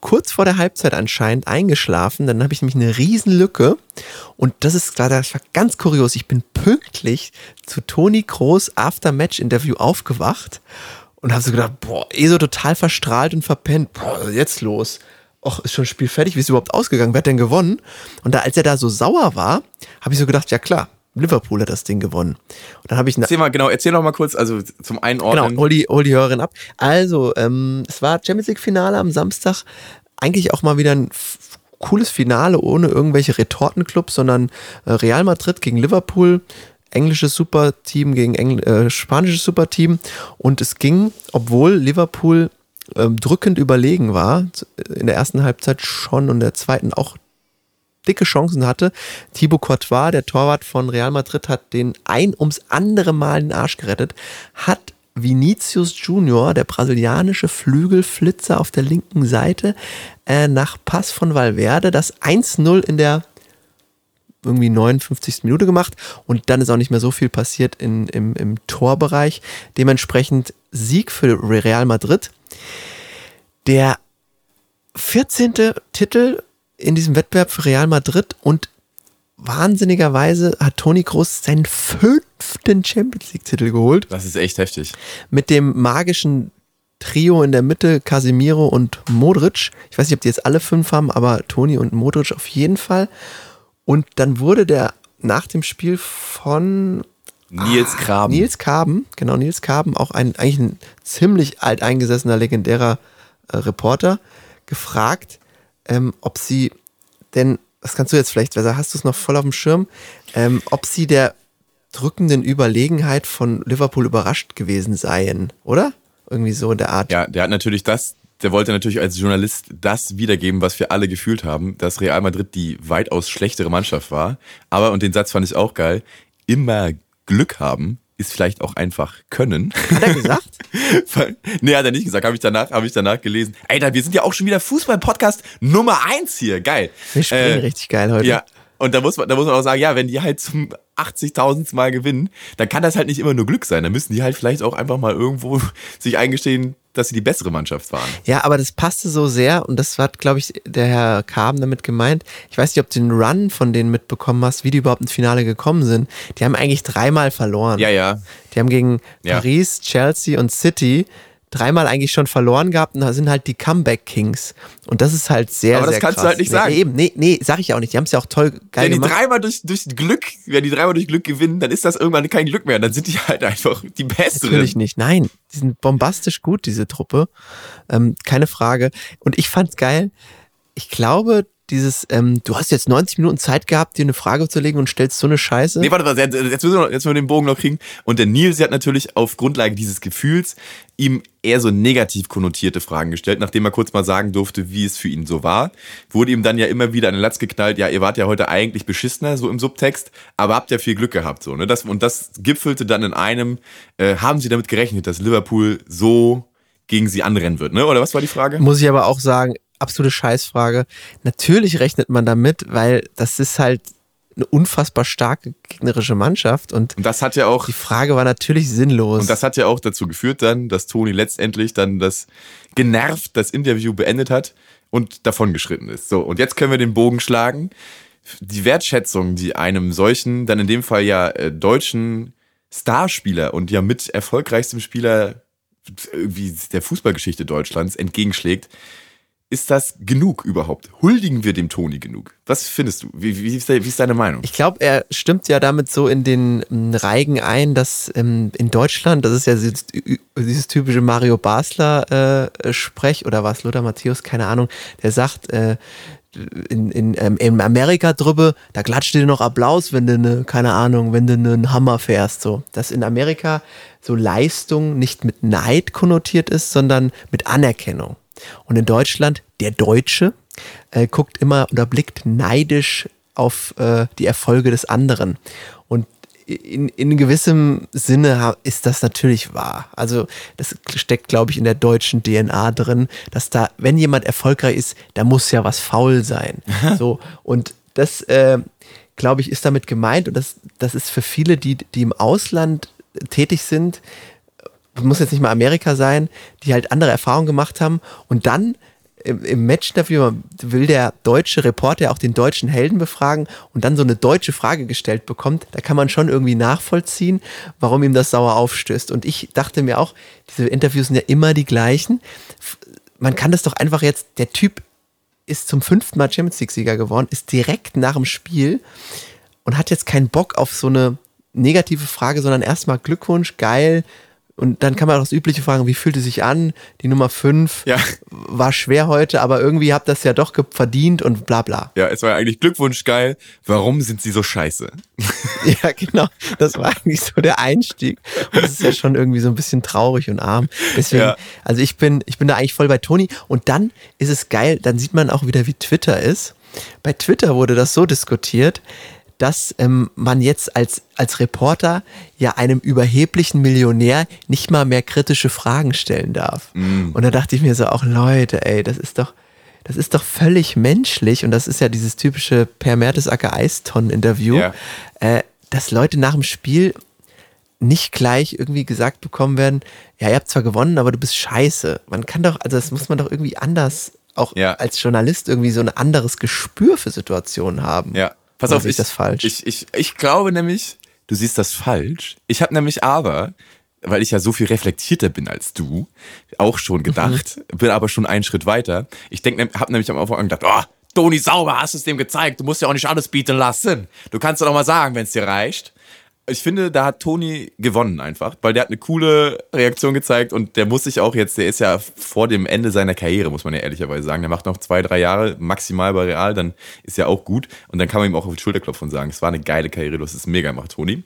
kurz vor der Halbzeit anscheinend eingeschlafen. Dann habe ich nämlich eine Riesenlücke. Und das ist klar, das war ganz kurios. Ich bin pünktlich zu Toni Kroos After-Match-Interview aufgewacht und habe so gedacht, boah, eh so total verstrahlt und verpennt. Boah, was ist jetzt los? Och, ist schon das Spiel fertig? Wie ist es überhaupt ausgegangen? Wer hat denn gewonnen? Und da, als er da so sauer war, habe ich so gedacht, ja klar, Liverpool hat das Ding gewonnen. Und dann habe ich Erzähl mal, genau, erzähl noch mal kurz, also zum Einordnen. Genau, hol die, hol die Hörerin ab. Also, ähm, es war Champions League-Finale am Samstag. Eigentlich auch mal wieder ein cooles Finale ohne irgendwelche Retortenclubs, sondern äh, Real Madrid gegen Liverpool, englisches Superteam gegen Engl äh, spanisches Superteam. Und es ging, obwohl Liverpool ähm, drückend überlegen war, in der ersten Halbzeit schon und in der zweiten auch dicke Chancen hatte. Thibaut Courtois, der Torwart von Real Madrid, hat den ein ums andere Mal den Arsch gerettet, hat Vinicius Junior, der brasilianische Flügelflitzer auf der linken Seite, äh, nach Pass von Valverde das 1-0 in der irgendwie 59. Minute gemacht und dann ist auch nicht mehr so viel passiert in, im, im Torbereich. Dementsprechend Sieg für Real Madrid. Der 14. Titel in diesem Wettbewerb für Real Madrid und wahnsinnigerweise hat Toni Kroos seinen fünften Champions League-Titel geholt. Das ist echt heftig. Mit dem magischen Trio in der Mitte, Casemiro und Modric. Ich weiß nicht, ob die jetzt alle fünf haben, aber Toni und Modric auf jeden Fall. Und dann wurde der nach dem Spiel von Nils ah, Kraben. Nils Kaben, genau, Nils Kaben, auch ein eigentlich ein ziemlich alteingesessener, legendärer äh, Reporter, gefragt, ähm, ob sie denn, das kannst du jetzt vielleicht, hast du es noch voll auf dem Schirm, ähm, ob sie der drückenden Überlegenheit von Liverpool überrascht gewesen seien, oder? Irgendwie so in der Art. Ja, der hat natürlich das, der wollte natürlich als Journalist das wiedergeben, was wir alle gefühlt haben, dass Real Madrid die weitaus schlechtere Mannschaft war. Aber, und den Satz fand ich auch geil, immer Glück haben ist vielleicht auch einfach können. Hat er gesagt? nee, hat er nicht gesagt. Habe ich danach, habe ich danach gelesen. Ey, wir sind ja auch schon wieder Fußball-Podcast Nummer eins hier. Geil. Wir spielen äh, richtig geil heute. Ja. Und da muss man, da muss man auch sagen, ja, wenn die halt zum 80.000 Mal gewinnen, dann kann das halt nicht immer nur Glück sein. Dann müssen die halt vielleicht auch einfach mal irgendwo sich eingestehen, dass sie die bessere Mannschaft waren. Ja, aber das passte so sehr und das hat, glaube ich, der Herr Kaben damit gemeint. Ich weiß nicht, ob du den Run von denen mitbekommen hast, wie die überhaupt ins Finale gekommen sind. Die haben eigentlich dreimal verloren. Ja, ja. Die haben gegen ja. Paris, Chelsea und City dreimal eigentlich schon verloren gehabt und da sind halt die Comeback Kings. Und das ist halt sehr, Aber das sehr kannst krass. du halt nicht sagen. Nee, eben, nee, nee, sag ich auch nicht. Die haben es ja auch toll geil wenn gemacht. Die dreimal durch, durch Glück, wenn die dreimal durch Glück gewinnen, dann ist das irgendwann kein Glück mehr. Dann sind die halt einfach die Besseren. Natürlich nicht. Nein, die sind bombastisch gut, diese Truppe. Ähm, keine Frage. Und ich fand's geil. Ich glaube, dieses, ähm, du hast jetzt 90 Minuten Zeit gehabt, dir eine Frage zu legen und stellst so eine Scheiße. Nee, warte, warte, jetzt müssen wir, noch, jetzt müssen wir den Bogen noch kriegen. Und der Nils hat natürlich auf Grundlage dieses Gefühls ihm eher so negativ konnotierte Fragen gestellt, nachdem er kurz mal sagen durfte, wie es für ihn so war. Wurde ihm dann ja immer wieder an den Latz geknallt, ja, ihr wart ja heute eigentlich beschissener, so im Subtext, aber habt ja viel Glück gehabt, so, ne? Das, und das gipfelte dann in einem, äh, haben sie damit gerechnet, dass Liverpool so gegen sie anrennen wird, ne? Oder was war die Frage? Muss ich aber auch sagen, absolute Scheißfrage. Natürlich rechnet man damit, weil das ist halt eine unfassbar starke gegnerische Mannschaft und, und das hat ja auch die Frage war natürlich sinnlos. Und das hat ja auch dazu geführt dann, dass Toni letztendlich dann das genervt das Interview beendet hat und davongeschritten ist. So, und jetzt können wir den Bogen schlagen. Die Wertschätzung, die einem solchen, dann in dem Fall ja äh, deutschen Starspieler und ja mit erfolgreichstem Spieler irgendwie der Fußballgeschichte Deutschlands entgegenschlägt, ist das genug überhaupt? Huldigen wir dem Toni genug? Was findest du? Wie, wie, ist, wie ist, deine Meinung? Ich glaube, er stimmt ja damit so in den ähm, Reigen ein, dass ähm, in Deutschland, das ist ja dieses, dieses typische Mario Basler äh, Sprech oder was, Lothar Matthäus, keine Ahnung, der sagt, äh, in, in, ähm, in Amerika drüber, da klatscht dir noch Applaus, wenn du ne, keine Ahnung, wenn du einen Hammer fährst. So. Dass in Amerika so Leistung nicht mit Neid konnotiert ist, sondern mit Anerkennung. Und in Deutschland, der Deutsche äh, guckt immer oder blickt neidisch auf äh, die Erfolge des anderen. Und in, in gewissem Sinne ist das natürlich wahr. Also das steckt, glaube ich, in der deutschen DNA drin, dass da, wenn jemand erfolgreich ist, da muss ja was faul sein. so und das, äh, glaube ich, ist damit gemeint und das, das ist für viele, die, die im Ausland tätig sind, muss jetzt nicht mal Amerika sein, die halt andere Erfahrungen gemacht haben und dann im, im Match-Interview will der deutsche Reporter auch den deutschen Helden befragen und dann so eine deutsche Frage gestellt bekommt, da kann man schon irgendwie nachvollziehen, warum ihm das sauer aufstößt. Und ich dachte mir auch, diese Interviews sind ja immer die gleichen. Man kann das doch einfach jetzt, der Typ ist zum fünften Mal Champions League-Sieger geworden, ist direkt nach dem Spiel und hat jetzt keinen Bock auf so eine negative Frage, sondern erstmal Glückwunsch, geil, und dann kann man auch das Übliche fragen, wie fühlt es sich an? Die Nummer 5 ja. war schwer heute, aber irgendwie habt ihr das ja doch verdient und bla bla. Ja, es war eigentlich Glückwunsch geil. Warum sind sie so scheiße? ja, genau. Das war eigentlich so der Einstieg. Und das ist ja schon irgendwie so ein bisschen traurig und arm. Deswegen, ja. also ich bin, ich bin da eigentlich voll bei Toni. Und dann ist es geil, dann sieht man auch wieder, wie Twitter ist. Bei Twitter wurde das so diskutiert, dass ähm, man jetzt als, als Reporter ja einem überheblichen Millionär nicht mal mehr kritische Fragen stellen darf. Mm. Und da dachte ich mir so auch, Leute, ey, das ist doch, das ist doch völlig menschlich und das ist ja dieses typische Per Mertesacker Eistonnen-Interview, Ja. äh, dass Leute nach dem Spiel nicht gleich irgendwie gesagt bekommen werden, ja, ihr habt zwar gewonnen, aber du bist scheiße. Man kann doch, also das muss man doch irgendwie anders, auch Ja. als Journalist irgendwie so ein anderes Gespür für Situationen haben. Ja. Pass auf, ich das falsch? Ich, ich, ich glaube nämlich, du siehst das falsch. Ich habe nämlich aber, weil ich ja so viel reflektierter bin als du, auch schon gedacht, bin aber schon einen Schritt weiter. Ich denke, habe nämlich am Anfang gedacht, oh, Toni Sauber, hast es dem gezeigt. Du musst ja auch nicht alles bieten lassen. Du kannst doch mal sagen, wenn es dir reicht. Ich finde, da hat Toni gewonnen einfach, weil der hat eine coole Reaktion gezeigt und der muss sich auch jetzt, der ist ja vor dem Ende seiner Karriere, muss man ja ehrlicherweise sagen. Der macht noch zwei, drei Jahre maximal bei Real, dann ist ja auch gut und dann kann man ihm auch auf die Schulter klopfen und sagen, es war eine geile Karriere, du hast es mega gemacht, Toni.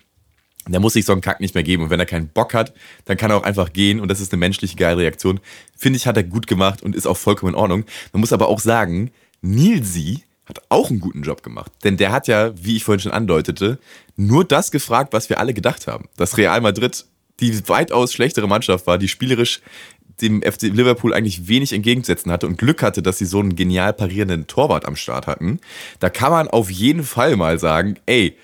Der muss sich so einen Kack nicht mehr geben und wenn er keinen Bock hat, dann kann er auch einfach gehen und das ist eine menschliche geile Reaktion. Finde ich, hat er gut gemacht und ist auch vollkommen in Ordnung. Man muss aber auch sagen, Nilsi hat auch einen guten Job gemacht. Denn der hat ja, wie ich vorhin schon andeutete, nur das gefragt, was wir alle gedacht haben. Dass Real Madrid die weitaus schlechtere Mannschaft war, die spielerisch dem FC Liverpool eigentlich wenig entgegenzusetzen hatte und Glück hatte, dass sie so einen genial parierenden Torwart am Start hatten. Da kann man auf jeden Fall mal sagen, ey,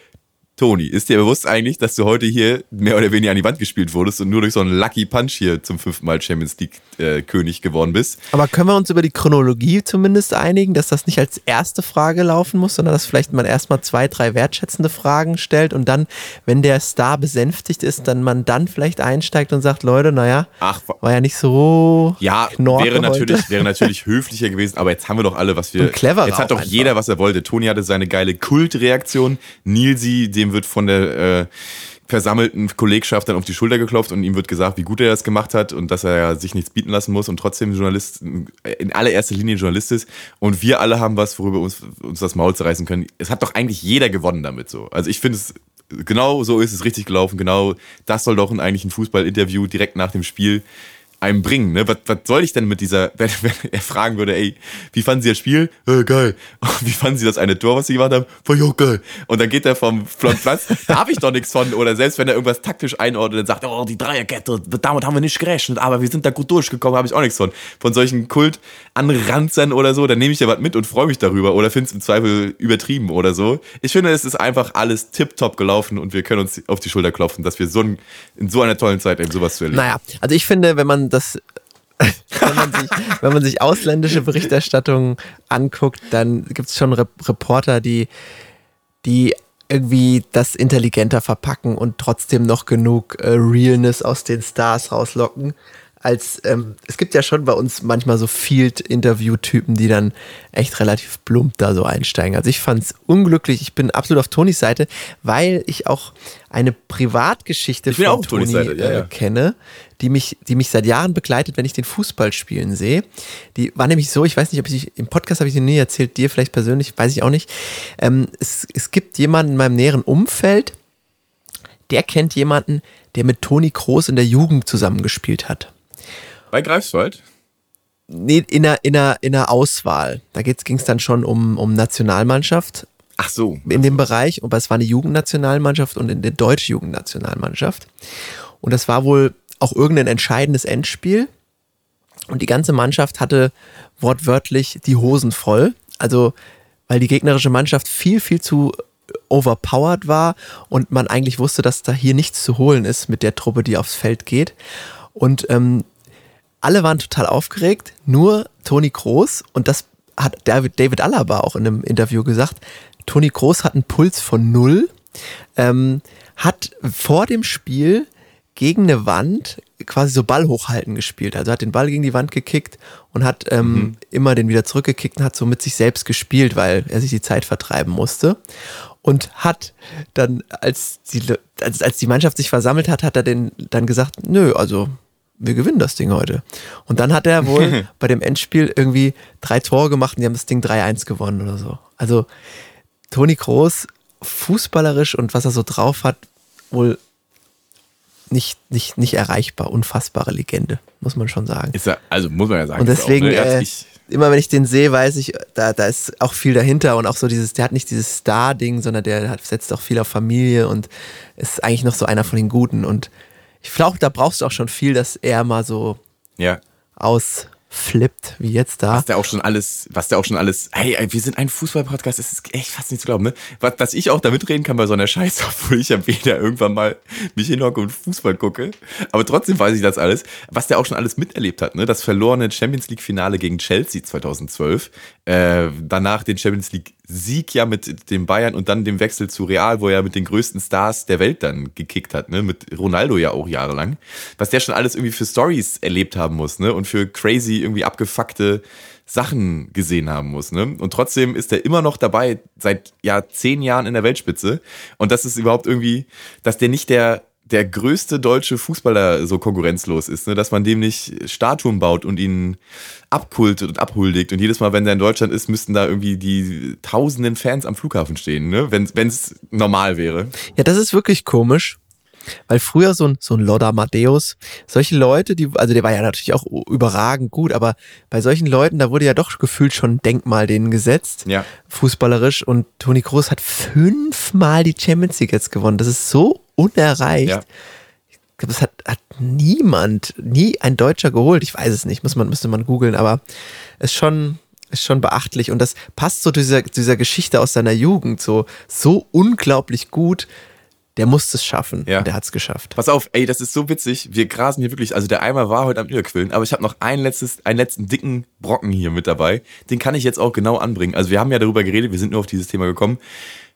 Toni, ist dir bewusst eigentlich, dass du heute hier mehr oder weniger an die Wand gespielt wurdest und nur durch so einen Lucky Punch hier zum fünften Mal Champions League äh, König geworden bist? Aber können wir uns über die Chronologie zumindest einigen, dass das nicht als erste Frage laufen muss, sondern dass vielleicht man erstmal zwei, drei wertschätzende Fragen stellt und dann, wenn der Star besänftigt ist, dann man dann vielleicht einsteigt und sagt, Leute, naja, Ach, war ja nicht so Ja, wäre natürlich, heute. wäre natürlich höflicher gewesen, aber jetzt haben wir doch alle, was wir. Und cleverer Jetzt hat doch einfach. jeder, was er wollte. Toni hatte seine geile Kultreaktion. Nilsi, dem wird von der äh, versammelten Kollegschaft dann auf die Schulter geklopft und ihm wird gesagt, wie gut er das gemacht hat und dass er sich nichts bieten lassen muss und trotzdem Journalist, in allererster Linie Journalist ist. Und wir alle haben was, worüber uns, uns das Maul zerreißen können. Es hat doch eigentlich jeder gewonnen damit so. Also ich finde es, genau so ist es richtig gelaufen. Genau das soll doch eigentlich ein Fußballinterview direkt nach dem Spiel einem bringen. Ne? Was, was soll ich denn mit dieser, wenn, wenn er fragen würde, ey, wie fanden Sie das Spiel? Äh, geil. Wie fanden Sie das eine Tor, was Sie gemacht haben? Ja auch geil. Und dann geht er vom, vom Platz, da habe ich doch nichts von. Oder selbst wenn er irgendwas taktisch einordnet und sagt, oh, die Dreierkette, damit haben wir nicht gerechnet, aber wir sind da gut durchgekommen, habe ich auch nichts von. Von solchen Kult-Anranzern oder so, dann nehme ich ja was mit und freue mich darüber oder finde es im Zweifel übertrieben oder so. Ich finde, es ist einfach alles tipptopp gelaufen und wir können uns auf die Schulter klopfen, dass wir so ein, in so einer tollen Zeit eben sowas zu erleben. Naja, also ich finde, wenn man das, wenn man sich, wenn man sich ausländische Berichterstattung anguckt, dann gibt es schon Rep Reporter, die, die irgendwie das intelligenter verpacken und trotzdem noch genug äh, Realness aus den Stars rauslocken. Als ähm, es gibt ja schon bei uns manchmal so Field-Interview-Typen, die dann echt relativ plump da so einsteigen. Also ich fand es unglücklich. Ich bin absolut auf Tonis Seite, weil ich auch eine Privatgeschichte von auch Toni Seite, ja, äh, ja. kenne, die mich, die mich seit Jahren begleitet, wenn ich den Fußball spielen sehe. Die war nämlich so, ich weiß nicht, ob ich im Podcast habe ich sie nie erzählt, dir vielleicht persönlich, weiß ich auch nicht. Ähm, es, es gibt jemanden in meinem näheren Umfeld, der kennt jemanden, der mit Toni Kroos in der Jugend zusammengespielt hat. Bei Greifswald? Nee, in einer, in einer, in einer Auswahl. Da ging es dann schon um, um Nationalmannschaft Ach so. in dem Bereich, aber es war eine Jugendnationalmannschaft und eine deutsche Jugendnationalmannschaft. Und das war wohl auch irgendein entscheidendes Endspiel. Und die ganze Mannschaft hatte wortwörtlich die Hosen voll. Also, weil die gegnerische Mannschaft viel, viel zu overpowered war und man eigentlich wusste, dass da hier nichts zu holen ist mit der Truppe, die aufs Feld geht. Und ähm, alle waren total aufgeregt, nur Toni Kroos und das hat David, David Alaba auch in einem Interview gesagt. Toni Kroos hat einen Puls von null, ähm, hat vor dem Spiel gegen eine Wand quasi so Ball hochhalten gespielt. Also hat den Ball gegen die Wand gekickt und hat ähm, immer den wieder zurückgekickt und hat so mit sich selbst gespielt, weil er sich die Zeit vertreiben musste. Und hat dann, als die, als, als die Mannschaft sich versammelt hat, hat er den dann gesagt, nö, also wir gewinnen das Ding heute. Und dann hat er wohl bei dem Endspiel irgendwie drei Tore gemacht und die haben das Ding 3-1 gewonnen oder so. Also Toni Kroos, fußballerisch und was er so drauf hat, wohl nicht, nicht, nicht erreichbar. Unfassbare Legende, muss man schon sagen. Ist ja, also muss man ja sagen. Und ist auch, deswegen, ne? Er äh, immer wenn ich den sehe, weiß ich, da, da ist auch viel dahinter und auch so dieses, der hat nicht dieses Star-Ding, sondern der hat, setzt auch viel auf Familie und ist eigentlich noch so einer von den Guten. Und ich glaube, da brauchst du auch schon viel, dass er mal so ja. aus, flippt, wie jetzt da. Was der auch schon alles, was der auch schon alles, hey, ey, wir sind ein Fußball-Podcast, das ist echt fast nicht zu glauben, ne? Was, dass ich auch da mitreden kann bei so einer Scheiße, obwohl ich ja weder irgendwann mal mich hinhocke und Fußball gucke. Aber trotzdem weiß ich das alles. Was der auch schon alles miterlebt hat, ne? Das verlorene Champions League-Finale gegen Chelsea 2012. Äh, danach den Champions League-Sieg ja mit dem Bayern und dann dem Wechsel zu Real, wo er mit den größten Stars der Welt dann gekickt hat, ne? Mit Ronaldo ja auch jahrelang. Was der schon alles irgendwie für Stories erlebt haben muss, ne? Und für crazy irgendwie abgefuckte Sachen gesehen haben muss. Ne? Und trotzdem ist er immer noch dabei, seit ja zehn Jahren in der Weltspitze. Und das ist überhaupt irgendwie, dass der nicht der der größte deutsche Fußballer so konkurrenzlos ist, ne? dass man dem nicht Statuen baut und ihn abkultet und abhuldigt. Und jedes Mal, wenn der in Deutschland ist, müssten da irgendwie die tausenden Fans am Flughafen stehen, ne? wenn es normal wäre. Ja, das ist wirklich komisch. Weil früher so ein, so ein Lothar Matthäus, solche Leute, die, also der war ja natürlich auch überragend gut, aber bei solchen Leuten, da wurde ja doch gefühlt schon ein Denkmal denen gesetzt, ja. fußballerisch. Und Toni Kroos hat fünfmal die Champions League jetzt gewonnen. Das ist so unerreicht. Ja. Ich glaube, das hat, hat niemand, nie ein Deutscher geholt. Ich weiß es nicht, muss man, müsste man googeln, aber ist schon, ist schon beachtlich und das passt so zu dieser, dieser Geschichte aus seiner Jugend so, so unglaublich gut der muss es schaffen. Ja. Der hat es geschafft. Pass auf, ey, das ist so witzig. Wir grasen hier wirklich, also der Eimer war heute am Überquillen, aber ich habe noch ein letztes, einen letzten dicken Brocken hier mit dabei. Den kann ich jetzt auch genau anbringen. Also wir haben ja darüber geredet, wir sind nur auf dieses Thema gekommen,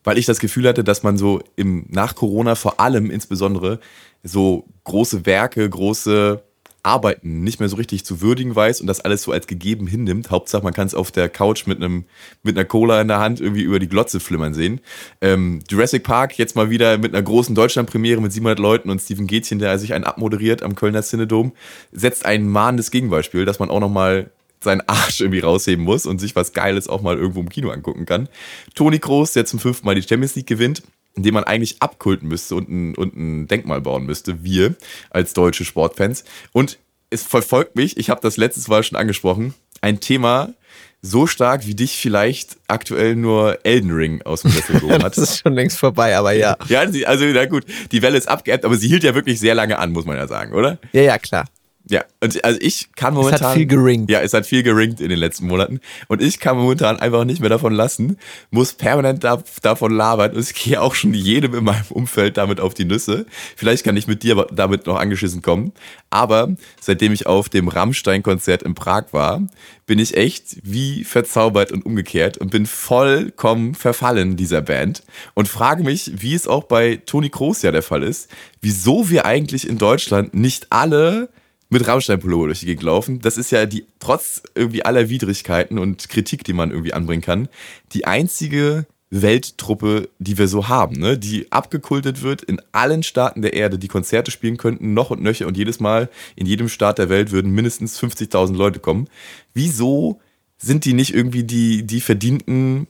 weil ich das Gefühl hatte, dass man so im nach Corona vor allem insbesondere so große Werke, große Arbeiten nicht mehr so richtig zu würdigen weiß und das alles so als gegeben hinnimmt. Hauptsache, man kann es auf der Couch mit einem mit einer Cola in der Hand irgendwie über die Glotze flimmern sehen. Ähm, Jurassic Park jetzt mal wieder mit einer großen Deutschlandpremiere mit 700 Leuten und Steven Gätchen, der sich einen abmoderiert am Kölner Cinedom, setzt ein mahnendes Gegenbeispiel, dass man auch noch mal seinen Arsch irgendwie rausheben muss und sich was Geiles auch mal irgendwo im Kino angucken kann. Toni Kroos, der zum fünften Mal die Champions League gewinnt, den man eigentlich abkulten müsste und ein, und ein Denkmal bauen müsste, wir als deutsche Sportfans. Und es verfolgt mich, ich habe das letztes Mal schon angesprochen, ein Thema so stark wie dich vielleicht aktuell nur Elden Ring aus dem Sessel hat. das ist schon längst vorbei, aber ja. Ja, also na gut, die Welle ist abgeebbt, aber sie hielt ja wirklich sehr lange an, muss man ja sagen, oder? Ja, ja, klar. Ja, und also ich kann momentan. Es hat viel geringt. Ja, es hat viel geringt in den letzten Monaten. Und ich kann momentan einfach nicht mehr davon lassen, muss permanent da, davon labern. Und ich gehe auch schon jedem in meinem Umfeld damit auf die Nüsse. Vielleicht kann ich mit dir damit noch angeschissen kommen. Aber seitdem ich auf dem Rammstein-Konzert in Prag war, bin ich echt wie verzaubert und umgekehrt und bin vollkommen verfallen dieser Band und frage mich, wie es auch bei Toni Kroos ja der Fall ist, wieso wir eigentlich in Deutschland nicht alle mit Rammstein-Pullover durch die Gegend laufen. Das ist ja die, trotz irgendwie aller Widrigkeiten und Kritik, die man irgendwie anbringen kann, die einzige Welttruppe, die wir so haben, ne? die abgekultet wird in allen Staaten der Erde, die Konzerte spielen könnten, noch und nöcher und jedes Mal in jedem Staat der Welt würden mindestens 50.000 Leute kommen. Wieso sind die nicht irgendwie die, die verdienten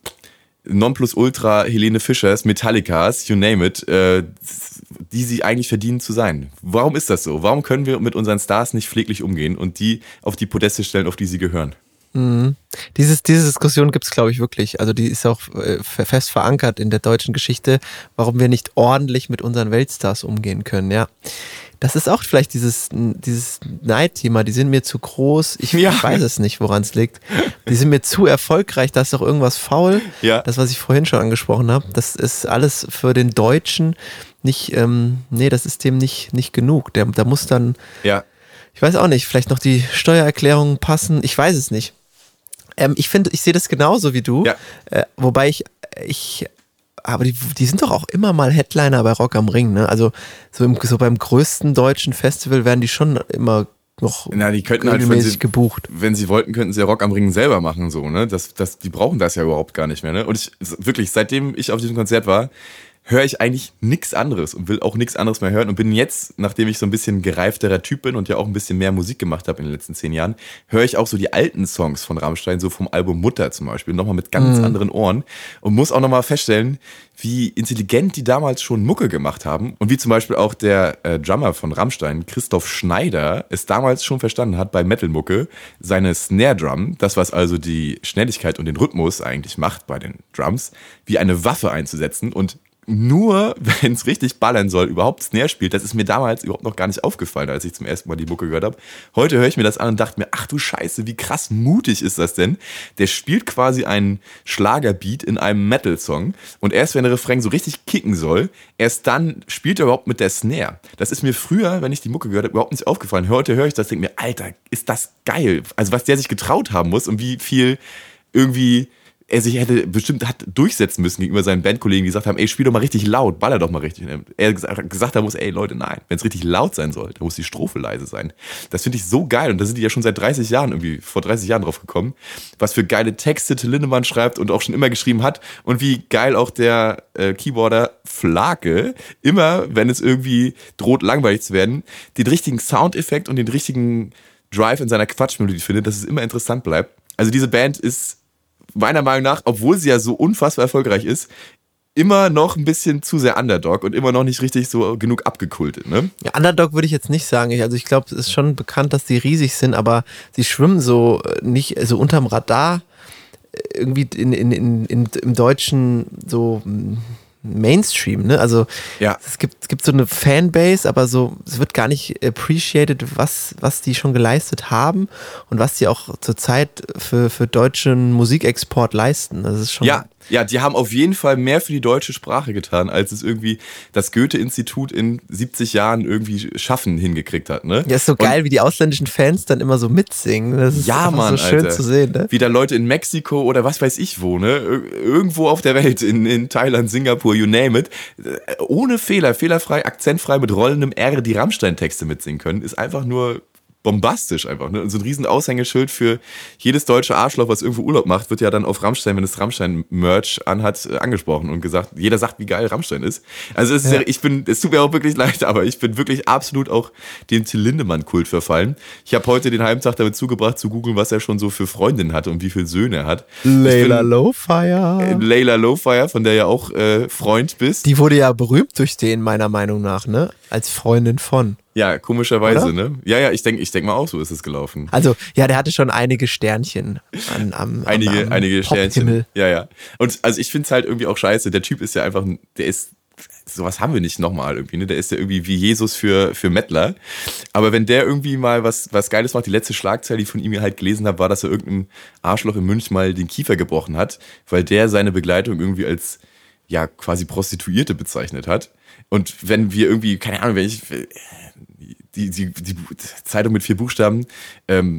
Nonplusultra Helene Fischers, Metallicas, you name it, äh, die sie eigentlich verdienen zu sein. Warum ist das so? Warum können wir mit unseren Stars nicht pfleglich umgehen und die auf die Podeste stellen, auf die sie gehören? Mhm. Dieses, diese Diskussion gibt es, glaube ich, wirklich. Also die ist auch äh, fest verankert in der deutschen Geschichte, warum wir nicht ordentlich mit unseren Weltstars umgehen können, ja. Das ist auch vielleicht dieses, dieses Neidthema, die sind mir zu groß. Ich ja. weiß es nicht, woran es liegt. Die sind mir zu erfolgreich, da ist doch irgendwas faul. Ja. Das, was ich vorhin schon angesprochen habe, das ist alles für den Deutschen nicht, ähm, nee, das ist dem nicht, nicht genug. Der, da muss dann, ja. ich weiß auch nicht, vielleicht noch die Steuererklärungen passen. Ich weiß es nicht. Ähm, ich finde, ich sehe das genauso wie du. Ja. Äh, wobei ich, ich aber die, die sind doch auch immer mal Headliner bei Rock am Ring, ne? Also so, im, so beim größten deutschen Festival werden die schon immer noch Na, die könnten halt, wenn sie, gebucht. Wenn sie wollten, könnten sie ja Rock am Ring selber machen, so, ne? Das, das, die brauchen das ja überhaupt gar nicht mehr, ne? Und ich, wirklich, seitdem ich auf diesem Konzert war, höre ich eigentlich nichts anderes und will auch nichts anderes mehr hören und bin jetzt, nachdem ich so ein bisschen gereifterer Typ bin und ja auch ein bisschen mehr Musik gemacht habe in den letzten zehn Jahren, höre ich auch so die alten Songs von Rammstein, so vom Album Mutter zum Beispiel, nochmal mit ganz mhm. anderen Ohren und muss auch nochmal feststellen, wie intelligent die damals schon Mucke gemacht haben und wie zum Beispiel auch der äh, Drummer von Rammstein, Christoph Schneider, es damals schon verstanden hat bei Metal-Mucke, seine Snare Drum, das was also die Schnelligkeit und den Rhythmus eigentlich macht bei den Drums, wie eine Waffe einzusetzen und nur, wenn es richtig ballern soll, überhaupt Snare spielt. Das ist mir damals überhaupt noch gar nicht aufgefallen, als ich zum ersten Mal die Mucke gehört habe. Heute höre ich mir das an und dachte mir, ach du Scheiße, wie krass mutig ist das denn? Der spielt quasi einen Schlagerbeat in einem Metal-Song und erst wenn der Refrain so richtig kicken soll, erst dann spielt er überhaupt mit der Snare. Das ist mir früher, wenn ich die Mucke gehört habe, überhaupt nicht aufgefallen. Heute höre ich das, denke mir, Alter, ist das geil. Also was der sich getraut haben muss und wie viel irgendwie er sich hätte bestimmt hat durchsetzen müssen gegenüber seinen Bandkollegen, die gesagt haben, ey, spiel doch mal richtig laut, baller doch mal richtig. Er gesagt, haben muss, ey Leute, nein, wenn es richtig laut sein soll, dann muss die Strophe leise sein. Das finde ich so geil und da sind die ja schon seit 30 Jahren irgendwie, vor 30 Jahren drauf gekommen, was für geile Texte Till Lindemann schreibt und auch schon immer geschrieben hat und wie geil auch der äh, Keyboarder Flake immer, wenn es irgendwie droht langweilig zu werden, den richtigen Soundeffekt und den richtigen Drive in seiner Quatschmelodie findet, dass es immer interessant bleibt. Also diese Band ist meiner Meinung nach, obwohl sie ja so unfassbar erfolgreich ist, immer noch ein bisschen zu sehr Underdog und immer noch nicht richtig so genug abgekultet. Ne? Ja, Underdog würde ich jetzt nicht sagen. Also ich glaube, es ist schon bekannt, dass die riesig sind, aber sie schwimmen so äh, nicht so unterm Radar äh, irgendwie in, in, in, in, im Deutschen so hm, Mainstream, ne? Also ja. es gibt, es gibt so eine Fanbase, aber so, es wird gar nicht appreciated, was, was die schon geleistet haben und was die auch zurzeit für, für deutschen Musikexport leisten. Das ist schon. Ja, ja, die haben auf jeden Fall mehr für die deutsche Sprache getan, als es irgendwie das Goethe-Institut in 70 Jahren irgendwie schaffen hingekriegt hat. Ne? Ja, ist so geil, Und wie die ausländischen Fans dann immer so mitsingen. Das ist ja, Mann, so schön Alter. zu sehen. Ne? Wie da Leute in Mexiko oder was weiß ich wo, ne? irgendwo auf der Welt, in, in Thailand, Singapur, you name it, ohne Fehler, fehlerfrei, akzentfrei mit rollendem R die Rammstein-Texte mitsingen können, ist einfach nur bombastisch einfach. Ne? Und so ein riesen Aushängeschild für jedes deutsche Arschloch, was irgendwo Urlaub macht, wird ja dann auf Rammstein, wenn es Rammstein-Merch anhat, äh, angesprochen und gesagt, jeder sagt, wie geil Rammstein ist. Also es, ist ja. Ja, ich bin, es tut mir auch wirklich leid, aber ich bin wirklich absolut auch dem Till Lindemann-Kult verfallen. Ich habe heute den halben Tag damit zugebracht, zu googeln, was er schon so für Freundinnen hat und wie viele Söhne er hat. Layla Lowfire. Äh, Layla Lowfire, von der ja auch äh, Freund bist. Die wurde ja berühmt durch den, meiner Meinung nach, ne? Als Freundin von. Ja, komischerweise, Oder? ne? Ja, ja, ich denke ich denk mal auch, so ist es gelaufen. Also, ja, der hatte schon einige Sternchen an, am, Einige, am, einige Sternchen. Ja, ja. Und also ich finde es halt irgendwie auch scheiße. Der Typ ist ja einfach, der ist, sowas haben wir nicht nochmal irgendwie, ne? Der ist ja irgendwie wie Jesus für, für Mettler. Aber wenn der irgendwie mal was, was Geiles macht, die letzte Schlagzeile, die ich von ihm halt gelesen habe, war, dass er irgendeinem Arschloch in München mal den Kiefer gebrochen hat, weil der seine Begleitung irgendwie als, ja, quasi Prostituierte bezeichnet hat. Und wenn wir irgendwie, keine Ahnung, wenn ich, die, die, die Zeitung mit vier Buchstaben ähm,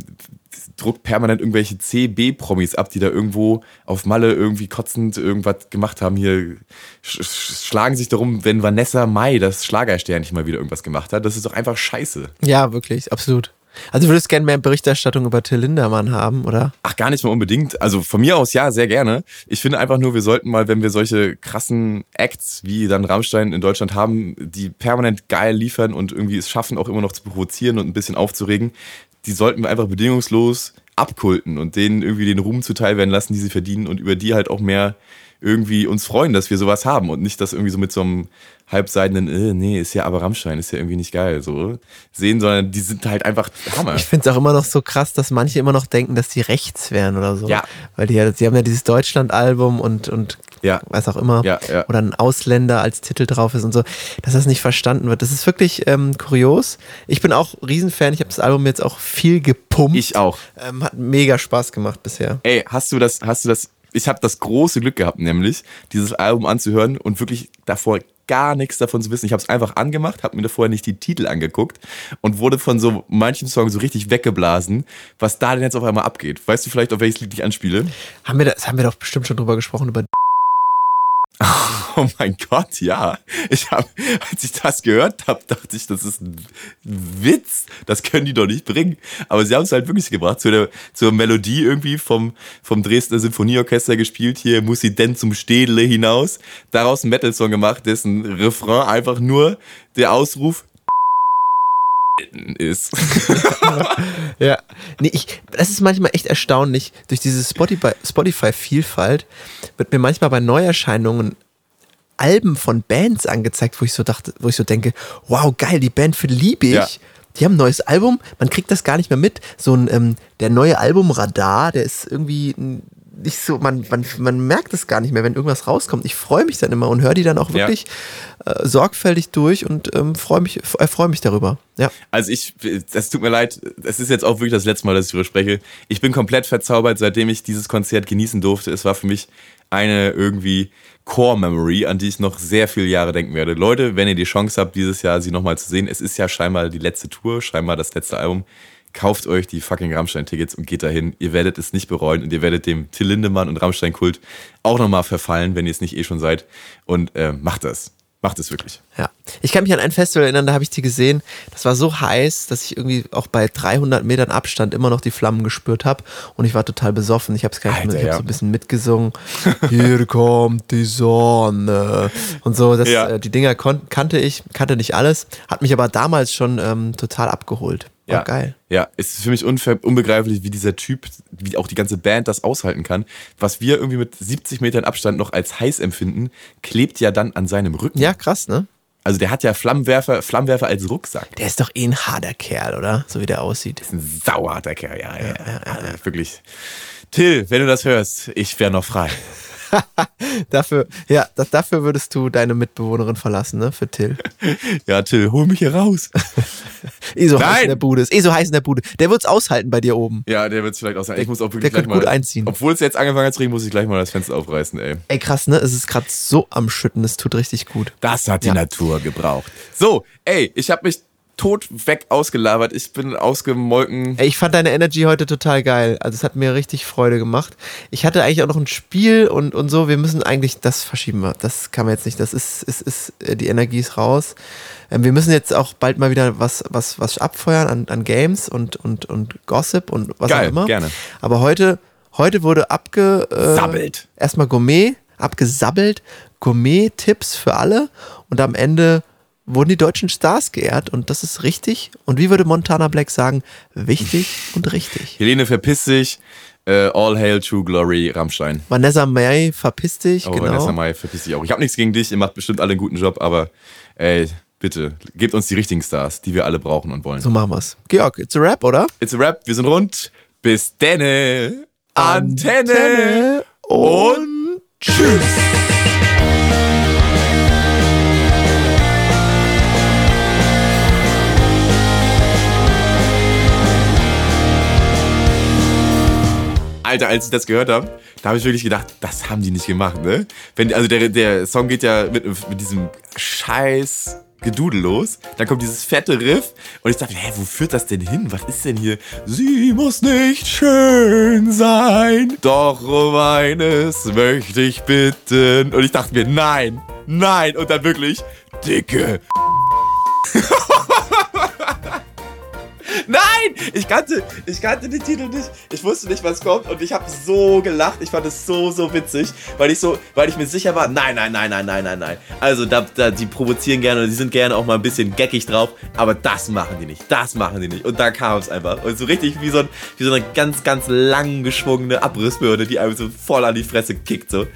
druckt permanent irgendwelche C-B-Promis ab, die da irgendwo auf Malle irgendwie kotzend irgendwas gemacht haben. Hier sch schlagen sich darum, wenn Vanessa Mai, das Schlagersternchen, mal wieder irgendwas gemacht hat. Das ist doch einfach scheiße. Ja, wirklich, absolut. Also würdest du gerne mehr Berichterstattung über Till Lindermann haben, oder? Ach, gar nicht mal unbedingt. Also von mir aus ja, sehr gerne. Ich finde einfach nur, wir sollten mal, wenn wir solche krassen Acts wie dann Rammstein in Deutschland haben, die permanent geil liefern und irgendwie es schaffen, auch immer noch zu provozieren und ein bisschen aufzuregen, die sollten wir einfach bedingungslos abkulten und denen irgendwie den Ruhm zuteil werden lassen, die sie verdienen und über die halt auch mehr irgendwie uns freuen, dass wir sowas haben und nicht das irgendwie so mit so einem halbseidenen, äh, nee, ist ja aber Rammstein, ist ja irgendwie nicht geil, so sehen, sondern die sind halt einfach Hammer. Ich finde es auch immer noch so krass, dass manche immer noch denken, dass die rechts wären oder so. Ja. Weil die, die haben ja dieses Deutschland-Album und, und ja. was auch immer. Ja, ja. Oder ein Ausländer als Titel drauf ist und so, dass das nicht verstanden wird. Das ist wirklich ähm, kurios. Ich bin auch Riesenfan, ich habe das Album jetzt auch viel gepumpt. Ich auch. Ähm, hat mega Spaß gemacht bisher. Ey, hast du das, hast du das ich habe das große Glück gehabt, nämlich dieses Album anzuhören und wirklich davor gar nichts davon zu wissen. Ich habe es einfach angemacht, habe mir vorher nicht die Titel angeguckt und wurde von so manchen Songs so richtig weggeblasen, was da denn jetzt auf einmal abgeht. Weißt du vielleicht, auf welches Lied ich anspiele? Haben wir das haben wir doch bestimmt schon drüber gesprochen über Oh mein Gott, ja. Ich habe, als ich das gehört habe, dachte ich, das ist ein Witz. Das können die doch nicht bringen. Aber sie haben es halt wirklich gebracht. Zu der, zur Melodie irgendwie vom, vom Dresdner Sinfonieorchester gespielt. Hier muss sie denn zum Städele hinaus. Daraus einen Metal-Song gemacht, dessen Refrain einfach nur der Ausruf ist. ja. Nee, ich, das ist manchmal echt erstaunlich. Durch diese Spotify-Vielfalt wird mir manchmal bei Neuerscheinungen Alben von Bands angezeigt, wo ich so dachte, wo ich so denke, wow, geil, die Band liebe ich. Ja. Die haben ein neues Album, man kriegt das gar nicht mehr mit. So ein, ähm, der neue Album Radar, der ist irgendwie nicht so, man, man, man merkt es gar nicht mehr, wenn irgendwas rauskommt. Ich freue mich dann immer und höre die dann auch Ja. wirklich äh, sorgfältig durch und ähm, freue mich, äh, freu mich darüber. Ja. Also ich, es tut mir leid, es ist jetzt auch wirklich das letzte Mal, dass ich darüber spreche. Ich bin komplett verzaubert, seitdem ich dieses Konzert genießen durfte. Es war für mich eine irgendwie Core-Memory, an die ich noch sehr viele Jahre denken werde. Leute, wenn ihr die Chance habt, dieses Jahr sie nochmal zu sehen, es ist ja scheinbar die letzte Tour, scheinbar das letzte Album. Kauft euch die fucking Rammstein-Tickets und geht dahin. Ihr werdet es nicht bereuen und ihr werdet dem Till Lindemann und Rammstein-Kult auch nochmal verfallen, wenn ihr es nicht eh schon seid. Und äh, macht das. Macht es wirklich. Ja. Ich kann mich an ein Festival erinnern, da habe ich die gesehen. Das war so heiß, dass ich irgendwie auch bei 300 Metern Abstand immer noch die Flammen gespürt habe. Und ich war total besoffen. Ich habe es gar nicht mehr. Ich habe ja. so ein bisschen mitgesungen. Hier kommt die Sonne. Und so. Das, Ja. äh, die Dinger kannte ich, kannte nicht alles. Hat mich aber damals schon ähm, total abgeholt. War Ja, geil. Ja, es ist für mich unbegreiflich, wie dieser Typ, wie auch die ganze Band das aushalten kann. Was wir irgendwie mit 70 Metern Abstand noch als heiß empfinden, klebt ja dann an seinem Rücken. Ja, krass, ne? Also der hat ja Flammenwerfer, Flammenwerfer als Rucksack. Der ist doch eh ein harter Kerl, oder? So wie der aussieht. Ein sauerharter Kerl, ja, ja, ja, Also wirklich. Till, wenn du das hörst, ich wäre noch frei. Dafür, ja, das, dafür würdest du deine Mitbewohnerin verlassen, ne? Für Till. Ja, Till, hol mich hier raus. Eh so heiß Nein! in der Bude. Ist eh so heiß in der Bude. Der wird's aushalten bei dir oben. Ja, der wird es vielleicht auch sein. Ich muss auch der wirklich gleich könnte gut mal, einziehen. Obwohl es jetzt angefangen hat zu regnen, muss ich gleich mal das Fenster aufreißen, ey. Ey, krass, ne? Es ist gerade so am Schütten, es tut richtig gut. Das hat die Ja. Natur gebraucht. So, ey, ich habe mich tot weg ausgelabert. Ich bin ausgemolken. Ey, ich fand deine Energy heute total geil. Also es hat mir richtig Freude gemacht. Ich hatte eigentlich auch noch ein Spiel und, und so. Wir müssen eigentlich, das verschieben wir. Das kann man jetzt nicht. Das ist, ist, ist äh, die Energie ist raus. Ähm, wir müssen jetzt auch bald mal wieder was, was, was abfeuern an, an Games und, und, und Gossip und was Geil, auch immer. gerne. Aber heute, heute wurde abge... Äh, Sabbelt. Erstmal Gourmet, abgesabbelt. Gourmet-Tipps für alle. Und am Ende wurden die deutschen Stars geehrt und das ist richtig. Und wie würde Montana Black sagen, wichtig und richtig. Helene verpiss sich. Äh, all hail true glory, Rammstein. Vanessa May, verpiss dich, Oh, genau. Vanessa Mai verpiss dich auch. Ich habe nichts gegen dich, ihr macht bestimmt alle einen guten Job, aber ey, bitte, gebt uns die richtigen Stars, die wir alle brauchen und wollen. So machen wir's. Georg, it's a rap, oder? It's a Rap, wir sind rund. Bis denne. Antenne. Antenne Und tschüss. Alter, als ich das gehört habe, da habe ich wirklich gedacht, das haben die nicht gemacht, ne? Wenn, also der, der Song geht ja mit, mit diesem scheiß Gedudel los, dann kommt dieses fette Riff und ich dachte, hä, wo führt das denn hin? Was ist denn hier? Sie muss nicht schön sein, doch um eines möchte ich bitten. Und ich dachte mir, nein, nein, und dann wirklich, dicke Nein! Ich kannte, ich kannte den Titel nicht. Ich wusste nicht, was kommt und ich habe so gelacht. Ich fand es so, so witzig, weil ich so, weil ich mir sicher war, nein, nein, nein, nein, nein, nein, nein. Also da, da, die provozieren gerne und die sind gerne auch mal ein bisschen geckig drauf, aber das machen die nicht. Das machen die nicht. Und da kam es einfach. Und so richtig wie so, ein, wie so eine ganz, ganz lang geschwungene Abrissbirne, die einem so voll an die Fresse kickt. So.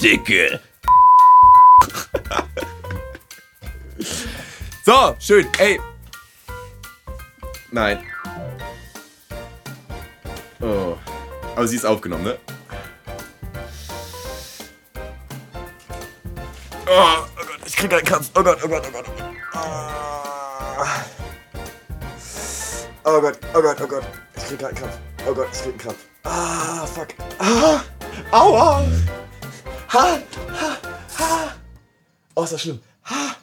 Dicke. so, schön. Ey, Nein. Oh. Aber sie ist aufgenommen, ne? Oh, oh Gott, ich krieg einen Kampf. Oh Gott, oh Gott, oh Gott. Oh. oh Gott, oh Gott, oh Gott. Ich krieg einen Kampf. Oh Gott, ich krieg einen Kampf. Ah, fuck. Ah, aua. Ha, ha, ha. Oh, ist das schlimm. Ha.